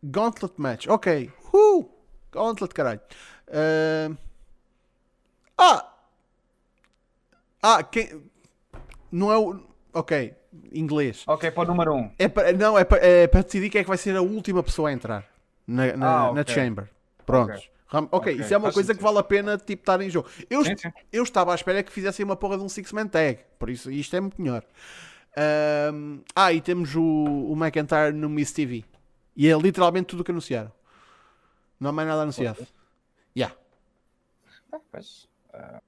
Gauntlet match. Ok. Uh! Gauntlet, caralho. Uh... Ah! Ah, quem. Não é o. Ok inglês. Ok, para o número 1. Um. É para, não, é para, é para decidir quem é que vai ser a última pessoa a entrar na, na, ah, okay. na Chamber. Prontos. Okay. Ok, okay. isso é uma coisa sentido. que vale a pena tipo, estar em jogo. Eu, sim, sim. eu estava à espera que fizessem uma porra de um Six-Man Tag, por isso isto é muito melhor. Um, ah, e temos o, o McIntyre no Miss TV. E é literalmente tudo o que anunciaram. Não há mais nada anunciado. Okay. Yeah. Ah, pois. Uh...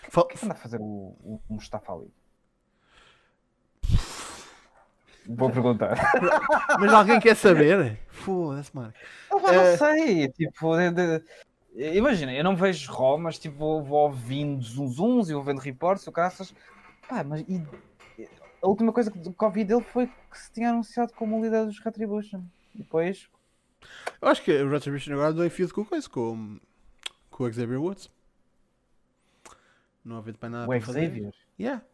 Caralho. O que, é que anda a fazer o, o Mustafa ali? Vou perguntar. Mas alguém quer saber? Foda-se, mano. Eu não uh... sei, tipo, imagina, eu não vejo ROM, mas tipo, vou ouvindo zunzuns e vou vendo reports, o caças. Pá, mas e... a última coisa que ouvi dele foi que se tinha anunciado como líder dos Retribution. E depois. Eu acho que o Retribution agora deu enfiado com coisa, com, com o Xavier Woods. Não havia para nada. O Xavier? Fazer. Yeah.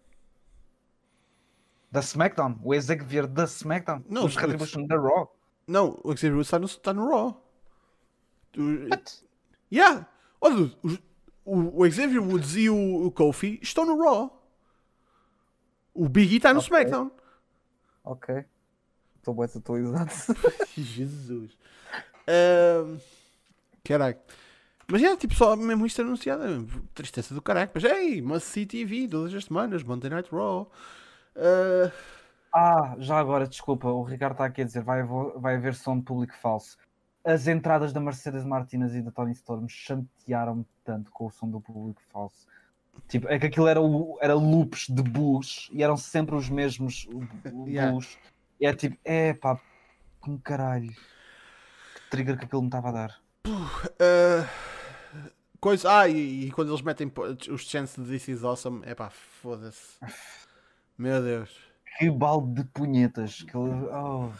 Da SmackDown? O Xavier da SmackDown? Não, os Retribution da Raw? Não, o Xavier está no, está no Raw. What? Yeah! Olha, o, o Xavier Woods e o, o Kofi estão no Raw. O Big E está no okay. SmackDown. Ok. Estou bem atualizado. Jesus. Um, caraca. Mas é, tipo, só mesmo isto anunciado. Tristeza do caraca. Mas, ei, uma CTV todas as semanas, Monday Night Raw. Uh... Ah, já agora, desculpa, o Ricardo está aqui a dizer: vai, vai haver som de público falso. As entradas da Mercedes Martinez e da Tony Storm chantearam-me tanto com o som do público falso. Tipo, é que aquilo era, era loops de bus e eram sempre os mesmos bus. Yeah. E é tipo, é pá, como caralho. Que trigger que aquilo me estava a dar. Uh, coisa, ah, e, e, quando eles metem os chances de This is Awesome, é pá, foda-se. Meu Deus. Que balde de punhetas. Que... Oh.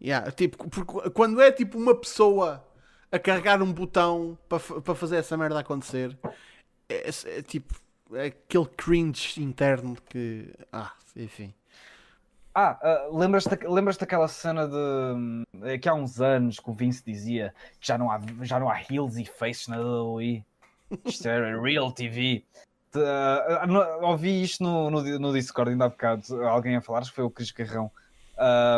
Yeah, tipo, porque quando é tipo uma pessoa a carregar um botão para, para fazer essa merda acontecer, é, é tipo é aquele cringe interno que. Ah, enfim. Ah, uh, lembras-te lembras daquela cena de que há uns anos que o Vince dizia que já não há, já não há heels e faces na WWE? Isto era real TV. Uh, ouvi isto no, no, no, Discord ainda há bocado, alguém a falar, acho que foi o Cris Carrão,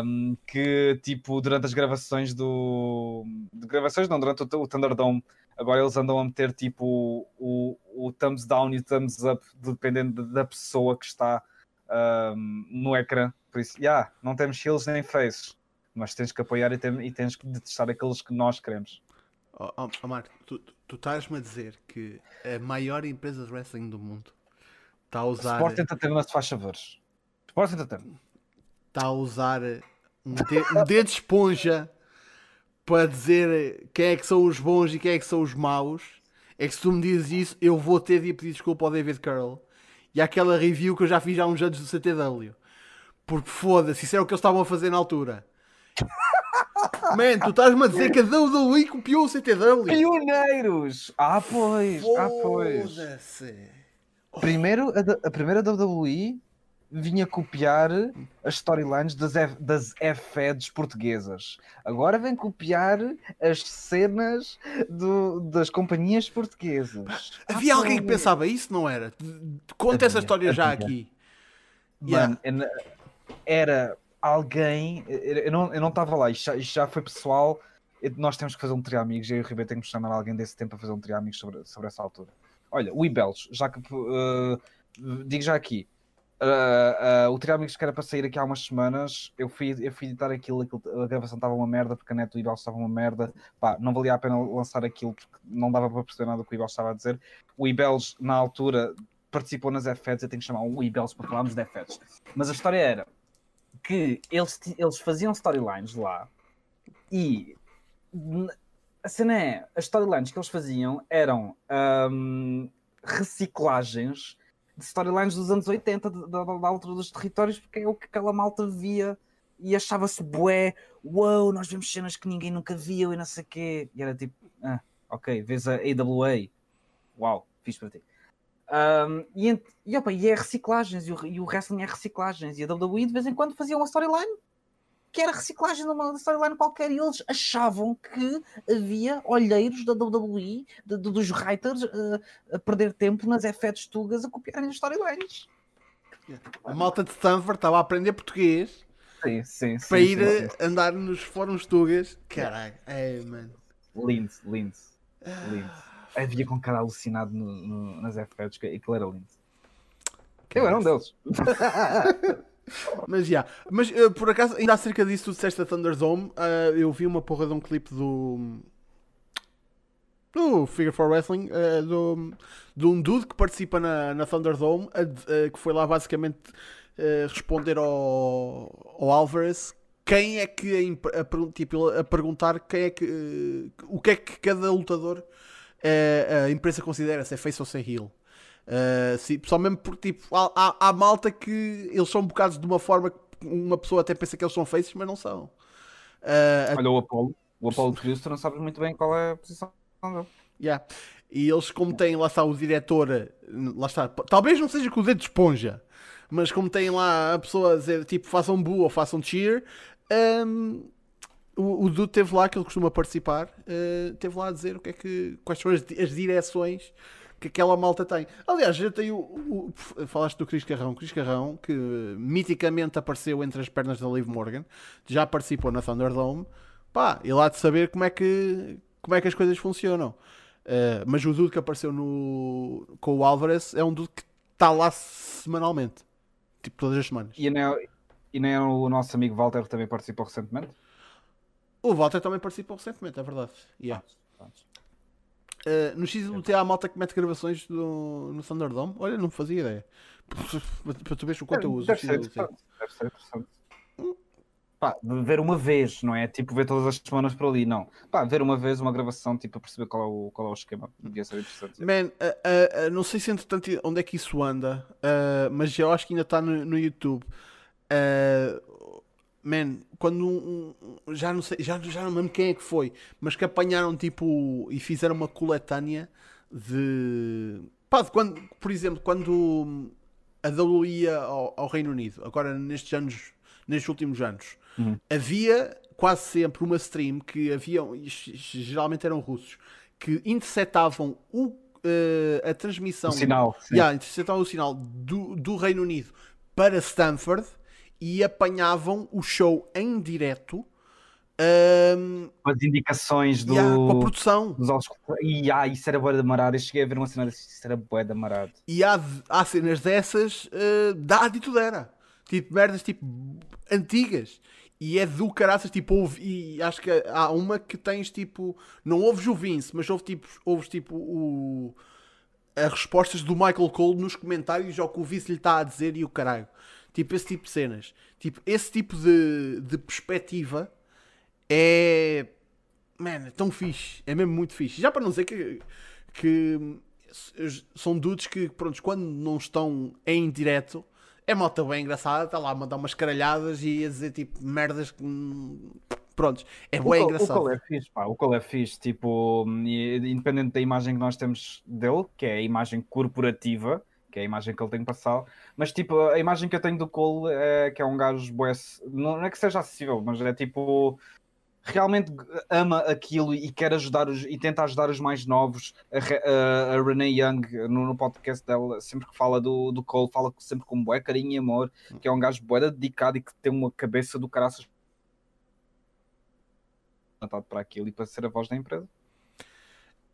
um, que tipo durante as gravações do de gravações não durante o, o Thunderdome agora eles andam a meter tipo o, o thumbs down e o thumbs up dependendo da pessoa que está um, no ecrã. Por isso yeah, não temos heels nem faces. Mas tens que apoiar e, tem, e tens que detestar aqueles que nós queremos. Oh, oh, oh Marco, tu, tu estás-me a dizer que a maior empresa de wrestling do mundo está a usar Sport Entertainment faz favores. Sport Entertainment. Está a usar um, de, um dedo de esponja para dizer quem é que são os bons e quem é que são os maus. É que se tu me dizes isso, eu vou ter de pedir desculpa ao David Curl. E aquela review que eu já fiz há uns anos do CTW. Porque foda-se, isso era o que eles estavam a fazer na altura. Man, tu estás-me a dizer que a WWE copiou o CTW. Pioneiros! Ah, pois! Ah, pois! Primeiro, a, a primeira WWE vinha copiar as storylines das, F, das F-Feds portuguesas. Agora vem copiar as cenas do, das companhias portuguesas. Havia ah, alguém que pensava isso, não era? Conta havia, essa história havia. já aqui. Mano, yeah. era alguém. Eu não, eu não estava lá, isto já, isto já foi pessoal. Nós temos que fazer um trio amigos. Eu e o Ribeiro temos que chamar alguém desse tempo a fazer um trio amigos sobre, sobre essa altura. Olha, o Ibels, já que uh, digo já aqui, Uh, uh, o Triamigos que era para sair aqui há umas semanas, eu fui, eu fui editar aquilo, aquilo a gravação estava uma merda, porque a net do Ibel estava uma merda, pá, não valia a pena lançar aquilo porque não dava para perceber nada do que o Ibel estava a dizer. O Ibels, na altura, participou nas FEDs, eu tenho que chamar o Ibels para falarmos de FEDs. Mas a história era que eles, eles faziam storylines lá e a cena é, as storylines que eles faziam eram um, reciclagens de storylines dos anos 80, da, da, altura dos territórios, porque é o que aquela malta via e achava-se bué, uau, wow, nós vemos cenas que ninguém nunca viu e não sei o quê. E era tipo, ah, ok, vês a AWA, uau, fiz para ti. Um, e, e, opa, e é reciclagens, e o, e o wrestling é reciclagens, e a WWE de vez em quando fazia uma storyline que era reciclagem de uma storyline qualquer e eles achavam que havia olheiros da WWE, de, de, dos writers, uh, a perder tempo nas efetos tugas a copiarem as storylines. A malta de Stanford estava a aprender português sim, sim, para sim, ir sim, andar nos fóruns tugas. Caralho, é, mano. Lindo, lindo, lindo. Havia com cara alucinado no, no, nas efetos, que aquilo era lindo. Eu era um deles. Mas já. Yeah. Mas uh, por acaso, ainda acerca disso, tu disseste a Thunderdome, uh, eu vi uma porra de um clipe do. do Figure for Wrestling, uh, do, de um dude que participa na, na Thunderdome, que foi lá basicamente responder ao, ao Alvarez. Quem é que a, tipo, a perguntar quem é que, o que é que cada lutador a imprensa considera se é face ou se é heel. Uh, sim, só mesmo porque tipo, há, há, há, malta que eles são bocados de uma forma que uma pessoa até pensa que eles são faces, mas não são. Uh, Olha o Apolo, o Apolo Cristo, não sabes muito bem qual é a posição dele. Yeah. E eles, como têm lá está o diretor, lá está, talvez não seja com o dedo de esponja, mas como têm lá a pessoa a dizer tipo façam boo ou façam cheer, um, o, o Dude teve lá, que ele costuma participar, uh, teve lá a dizer o que é que, quais são as, as direções que aquela malta tem. Aliás, já tenho. O, o, falaste do Cris Carrão. Cris Carrão, que miticamente apareceu entre as pernas da Liv Morgan, já participou na Thunderdome. Pá, e lá de saber como é que, como é que as coisas funcionam. Uh, mas o Dude que apareceu no, com o Alvarez é um Dude que está lá semanalmente. Tipo, todas as semanas. E nem, é, e nem é o nosso amigo Walter que também participou recentemente? O Walter também participou recentemente, é verdade. Yeah. Ah, Uh, no XLT há a malta que mete gravações do, no Thunderdome. Olha, não fazia ideia. Para tu veres o quanto eu uso. Deve ser interessante. Deve ser interessante. Hum. Pá, ver uma vez, não é? Tipo, ver todas as semanas por ali, não. Pá, ver uma vez uma gravação, tipo, a perceber qual é o, qual é o esquema. Devia ser interessante. Man, uh, uh, não sei se entretanto onde é que isso anda, mas eu acho que ainda está no, no YouTube. Man, quando um, um, já não sei, já, já não lembro quem é que foi, mas que apanharam tipo e fizeram uma coletânea de pá, de quando, por exemplo, quando a WWE ia ao, ao, Reino Unido, agora nestes anos, nestes últimos anos, uhum. havia quase sempre uma stream que haviam, geralmente eram russos, que interceptavam o, uh, a transmissão, o sinal, yeah, interceptavam o sinal do, do Reino Unido para Stanford e apanhavam o show em direto ahm, As indicações do. yeah, com a produção. dos autos- E ah, isso era bué de amarado. Eu cheguei a ver uma cena desse, isso era bué de amarado. E há, há cenas dessas uh, da tudo era. Tipo, merdas tipo antigas. E é do caraças, tipo, houve, e acho que há uma que tens tipo, não houve o Vince, mas houve tipo, houve tipo o, as respostas do Michael Cole nos comentários ao que o Vince lhe está a dizer e o caralho. Tipo, esse tipo de cenas. Tipo, esse tipo de, de perspectiva é. Man, é tão fixe. É mesmo muito fixe. Já para não dizer que, que são dudes que, pronto, quando não estão em direto, é malta bem engraçada, está lá a mandar umas caralhadas e a dizer tipo merdas que. Prontos, é bem engraçado. O Cole é fixe, pá. O Cole é fixe, tipo, independente da imagem que nós temos dele, que é a imagem corporativa, que é a imagem que ele tem passado, mas tipo, a imagem que eu tenho do Cole é que é um gajo bué, não é que seja acessível, mas é tipo, realmente ama aquilo e quer ajudar os, e tenta ajudar os mais novos. A, a- a Renee Young, no, no podcast dela, sempre que fala do, do Cole, fala sempre com bué carinho e amor, que é um gajo bué dedicado e que tem uma cabeça do caraças para aquilo e para ser a voz da empresa.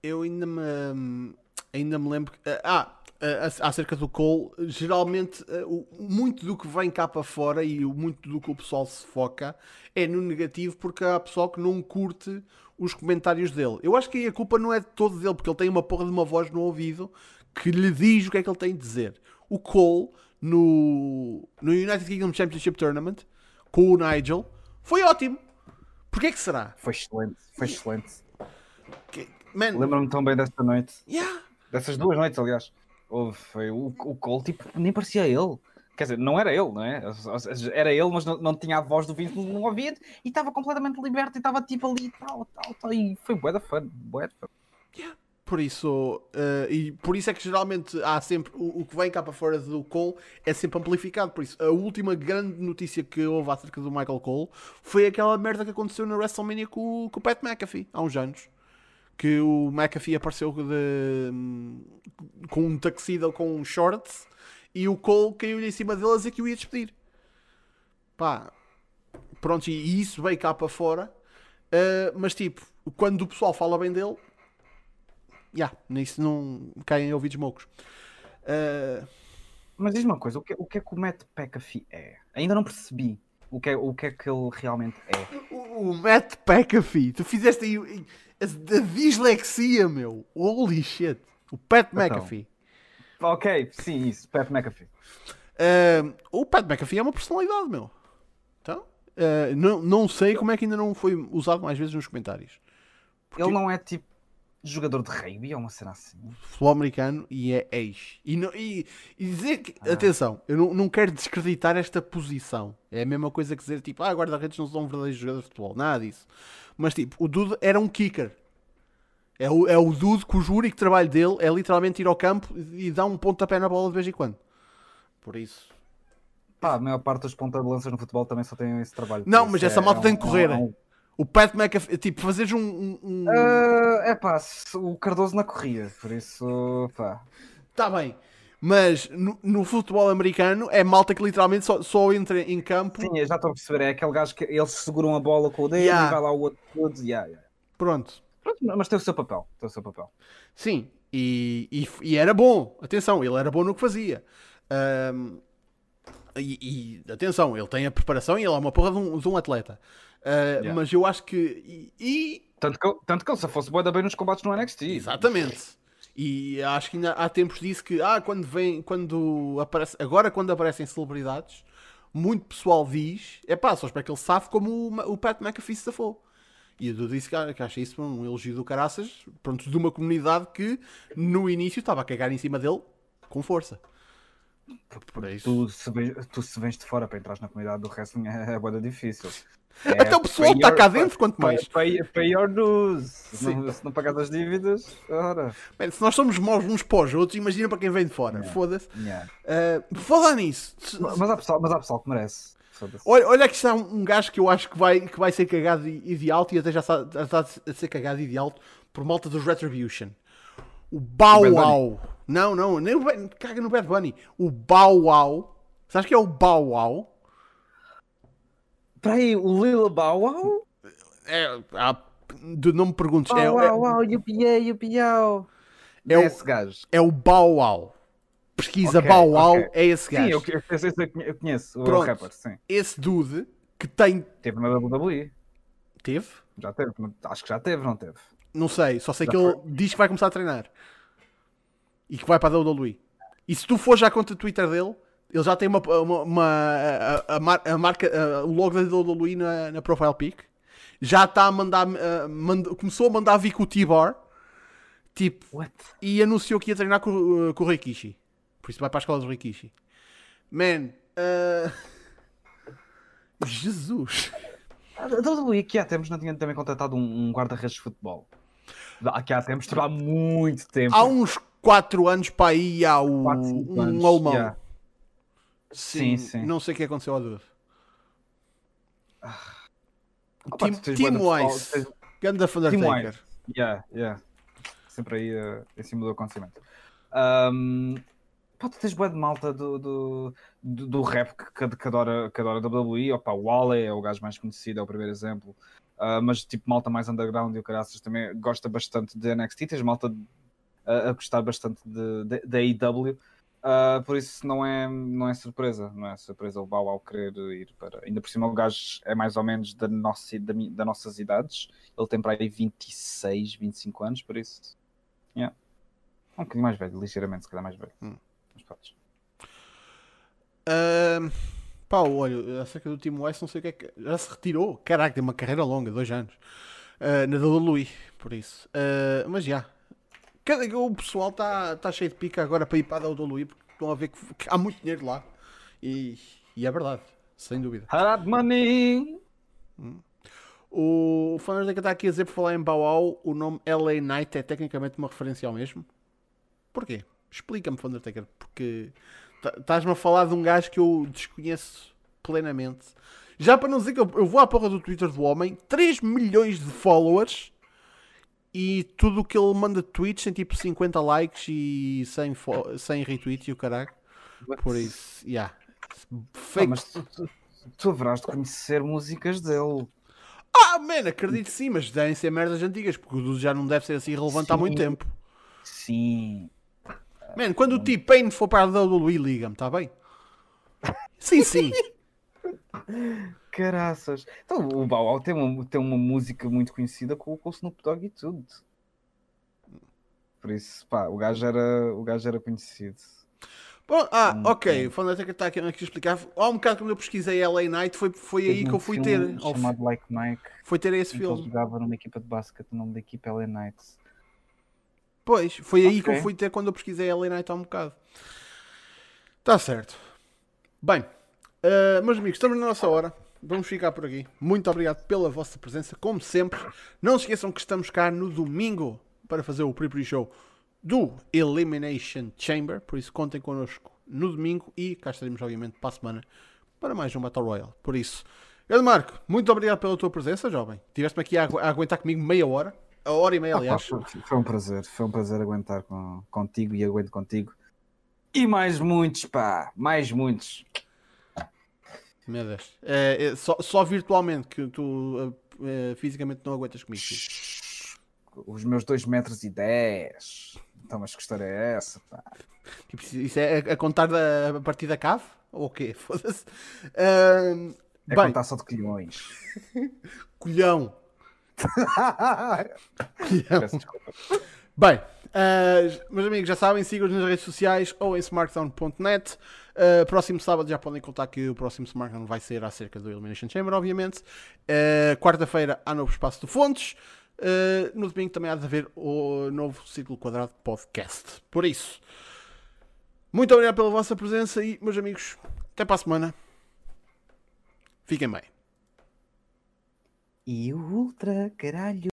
Eu ainda me, ainda me lembro. que- Ah, ah, acerca do Cole, geralmente ah, muito do que vem cá para fora e muito do que o pessoal se foca é no negativo porque há pessoal que não curte os comentários dele. Eu acho que aí a culpa não é todo dele, porque ele tem uma porra de uma voz no ouvido que lhe diz o que é que ele tem de dizer. O Cole, no, no United Kingdom Championship Tournament, com o Nigel, foi ótimo. Porquê que será? Foi excelente, foi excelente. Lembro-me tão bem dessa noite, yeah. Dessas duas noites, aliás. Houve, foi o, o Cole, tipo, nem parecia ele. Quer dizer, não era ele, não é? Era ele, mas não, não tinha a voz do Vince, não ouvia e estava completamente liberto e estava tipo ali tal, tal, tal. E foi bué da fã, bué da fã. Por isso, eh, e por isso é que geralmente há sempre o, o que vem cá para fora do Cole é sempre amplificado. Por isso, a última grande notícia que houve acerca do Michael Cole foi aquela merda que aconteceu na WrestleMania com, com o Pat McAfee há uns anos. Que o McAfee apareceu de, hum, com um tuxedo com um shorts e o Cole caiu-lhe em cima dele a dizer que o ia despedir. Pá, pronto, e isso veio cá para fora. eh, mas tipo, quando o pessoal fala bem dele, já, nisso não caem ouvidos mocos. Uh, Mas diz uma coisa, o que, o que é que o Matt McAfee é? Ainda não percebi o que é, o que, é que ele realmente é. o, o Matt McAfee, tu fizeste aí o- a, a dislexia, meu. Holy shit. O Pat Então. McAfee. Ok, sim, isso, Pat McAfee. Uh, o Pat McAfee é uma personalidade, meu. Então, uh, não, não sei como é que ainda não foi usado mais vezes nos comentários. Porque Ele não é tipo jogador de rugby ou uma cena assim? futebol americano e é ex. E, não- e- e dizer que, Ah. atenção, eu não, não quero descreditar esta posição. É a mesma coisa que dizer tipo, ah, guarda-redes não são verdadeiros jogadores de futebol. Nada disso. Mas tipo, o Dude era um kicker. É o, é o Dude cujo único trabalho dele é literalmente ir ao campo e dar um pontapé na bola de vez em quando. Por isso. Pá, a maior parte dos ponta de lanças no futebol também só tem esse trabalho. Não, mas essa é- malta é tem que correr. é um- O Pat McAfee, tipo, fazeres um. um, um... é pá, o Cardoso na corria, por isso, pá. Tá bem. Mas no, no futebol americano é malta que literalmente só, só entra em campo. Sim, já estou a perceber, é aquele gajo que eles seguram a bola com o dedo Yeah. e vai lá o outro todo, yeah, yeah. Pronto. Pronto, mas tem o seu papel, tem o seu papel. Sim, e, e, e era bom. Atenção, ele era bom no que fazia. Ahm, e, e, atenção, ele tem a preparação e ele é uma porra de um, de um atleta. Ah, Yeah. Mas eu acho que. E, Tanto que, tanto que ele se fosse boa bem nos combates no NXT. exatamente. E acho que ainda há tempos disso que ah, quando vem, quando aparece, agora quando aparecem celebridades, muito pessoal diz, é pá, só espero que ele safe como o, o Pat McAfee se safou. E eu disse que, que acha isso um elogio do caraças, pronto, de uma comunidade que no início estava a cagar em cima dele com força. Por isso. Tu se, vens, tu se vens de fora para entrar na comunidade do wrestling é, é boa difícil. Até o pessoal está cá dentro, quanto mais. Pay, pay your dues. Se não, se não pagas as dívidas, ora. Bem, se nós somos maus uns para os outros, imagina para quem vem de fora. Yeah. Foda-se. Yeah. Uh, falar nisso, se- Mas há pessoal, mas há pessoal que merece. Olha, olha que está um, um gajo que eu acho que vai, que vai ser cagado e, e de alto e até já está, já está a ser cagado e de alto por malta dos Retribution. O Bow? Wow. Não, não, nem o caga no Bad Bunny. O Bow Wow. Sabes que é o Bow Wow? Para aí, o Lila Bow Wow? É, há- de- não me perguntes, é, Bow é- Wow Wow, yupiá, yupiá. É o- esse gajo. é o Bow Wow. Pesquisa Ok, Bow Wow, ok. é esse gajo. Sim, eu, eu, eu, eu conhe- eu conheço o Pronto. rapper, sim. Esse dude que tem. Teve na WWE. Teve? Já teve, acho que já teve, não teve? Não sei, só sei Já que ele diz que vai começar a treinar e que vai para a WWE. E se tu fores à conta do Twitter dele, ele já tem uma, uma, uma- a, a mar- a marca, a- o logo da WWE na, na profile pic. Já está a mandar, a- mand- começou a mandar vir com o T-Bar, tipo, What? e anunciou que ia treinar com, com o Rikishi. Por isso vai para a escola do Rikishi. Man, uh, Jesus. A WWE que há tempos não tinha também contratado um, um guarda-redes de futebol. Aqui há tempos, há muito tempo. Há uns 4 anos para aí há o, Quatro, cinco um anos, alemão. yeah. Sim, Sim, sim. Não sei o que aconteceu ao. Opa, Tim bué de pessoal- Wise. tens- Ganda Undertaker. Yeah, yeah. Sempre aí eh, em cima do acontecimento. Um, pá, tu tens boa de malta do, do, do, do rap que, que, adora, que adora WWE. Opa, o Wally é o gajo mais conhecido, é o primeiro exemplo. Ah, mas tipo, malta mais underground e o caraças também gosta bastante de NXT. Tens malta a, a gostar bastante da AEW. Ah, por isso não é, não é surpresa, não é surpresa o Bow Wow querer ir para. Ainda por cima, o gajo é mais ou menos da nossa, da, das nossas idades. Ele tem para aí 26, 25 anos, por isso. Yeah. É um bocadinho mais velho, ligeiramente, se calhar mais velho. Hum. Mas pronto. Ahm, pá, olha, acerca do Tim West, não sei o que é que. Já se retirou. Caraca, tem uma carreira longa, dois anos. Ah, na WWE, por isso. Ah, mas já. Cada- O pessoal está tá cheio de pica agora para ir para a WWE porque estão a ver que, que há muito dinheiro lá. E, e é verdade, sem dúvida. Hard money! O Fernando que está aqui a dizer por falar em Wow, o nome LA Knight é tecnicamente uma referência ao mesmo. Porquê? Explica-me, Undertaker, porque tá- estás-me a falar de um gajo que eu desconheço plenamente. Já para não dizer que eu, eu vou à porra do Twitter do homem, 3 milhões de followers e tudo o que ele manda de tweets tem tipo 50 likes e 100, fo- 100 retweets e o caralho. Por isso, yeah. Ah, Fake. mas tu, tu, tu haverás de conhecer músicas dele. Ah, man, acredito sim, mas devem ser merdas antigas, porque o Dudu já não deve ser assim relevante há Sim. muito tempo. Sim. Man, quando o T-Pain for para a WWE, liga-me, está bem? Sim, sim. Caraças. Então, o Bow Wow tem uma, tem uma música muito conhecida com, com o Snoop Dogg e tudo. Por isso, pá, o gajo era, o gajo era conhecido. Bom, ah, Hum, ok, hum. o Fandanteca está aqui, aqui a explicar. Há um bocado quando eu pesquisei LA Night, foi, foi aí que um eu fui filme ter. Chamado Like Mike, Foi ter esse que ele filme. jogava numa equipa de basquete, o nome da equipa é LA Knights. Pois, foi aí que eu fui ter quando eu pesquisei LA Night há um bocado. Está certo. Bem, ah, meus amigos, estamos na nossa hora. Vamos ficar por aqui. Muito obrigado pela vossa presença, como sempre. Não se esqueçam que estamos cá no domingo para fazer o pre-pre show do Elimination Chamber. Por isso, contem connosco no domingo e cá estaremos, obviamente, para a semana para mais um Battle Royale. Por isso, Grande Marco, muito obrigado pela tua presença, jovem. Tiveste-me aqui a, agu- a aguentar comigo meia hora. A hora e meia, Ah, pá, aliás. foi, foi um prazer, foi um prazer aguentar com, contigo e aguento contigo. E mais muitos, pá, mais muitos. Meu Deus. É, é só, só virtualmente que tu eh, fisicamente não aguentas comigo. Os meus 2 metros e 10. Então, mas que história é essa, pá? Tipo, isso- é a, a contar da, a partir da cave? Ou o quê? Foda-se. Ahm, É bem, contar só de colhões. colhão. colhão. Peço desculpa. Bem, ah, meus amigos, já sabem, sigam-nos nas redes sociais ou em smartphone.net. Ah, próximo sábado já podem contar que o próximo Smartphone vai ser acerca do Elimination Chamber, obviamente. Ah, Quarta-feira há novo espaço de fontes. Ah, no domingo também há de haver o novo Círculo Quadrado Podcast. Por isso, muito obrigado pela vossa presença e, meus amigos, até para a semana. Fiquem bem. E o Ultra, caralho.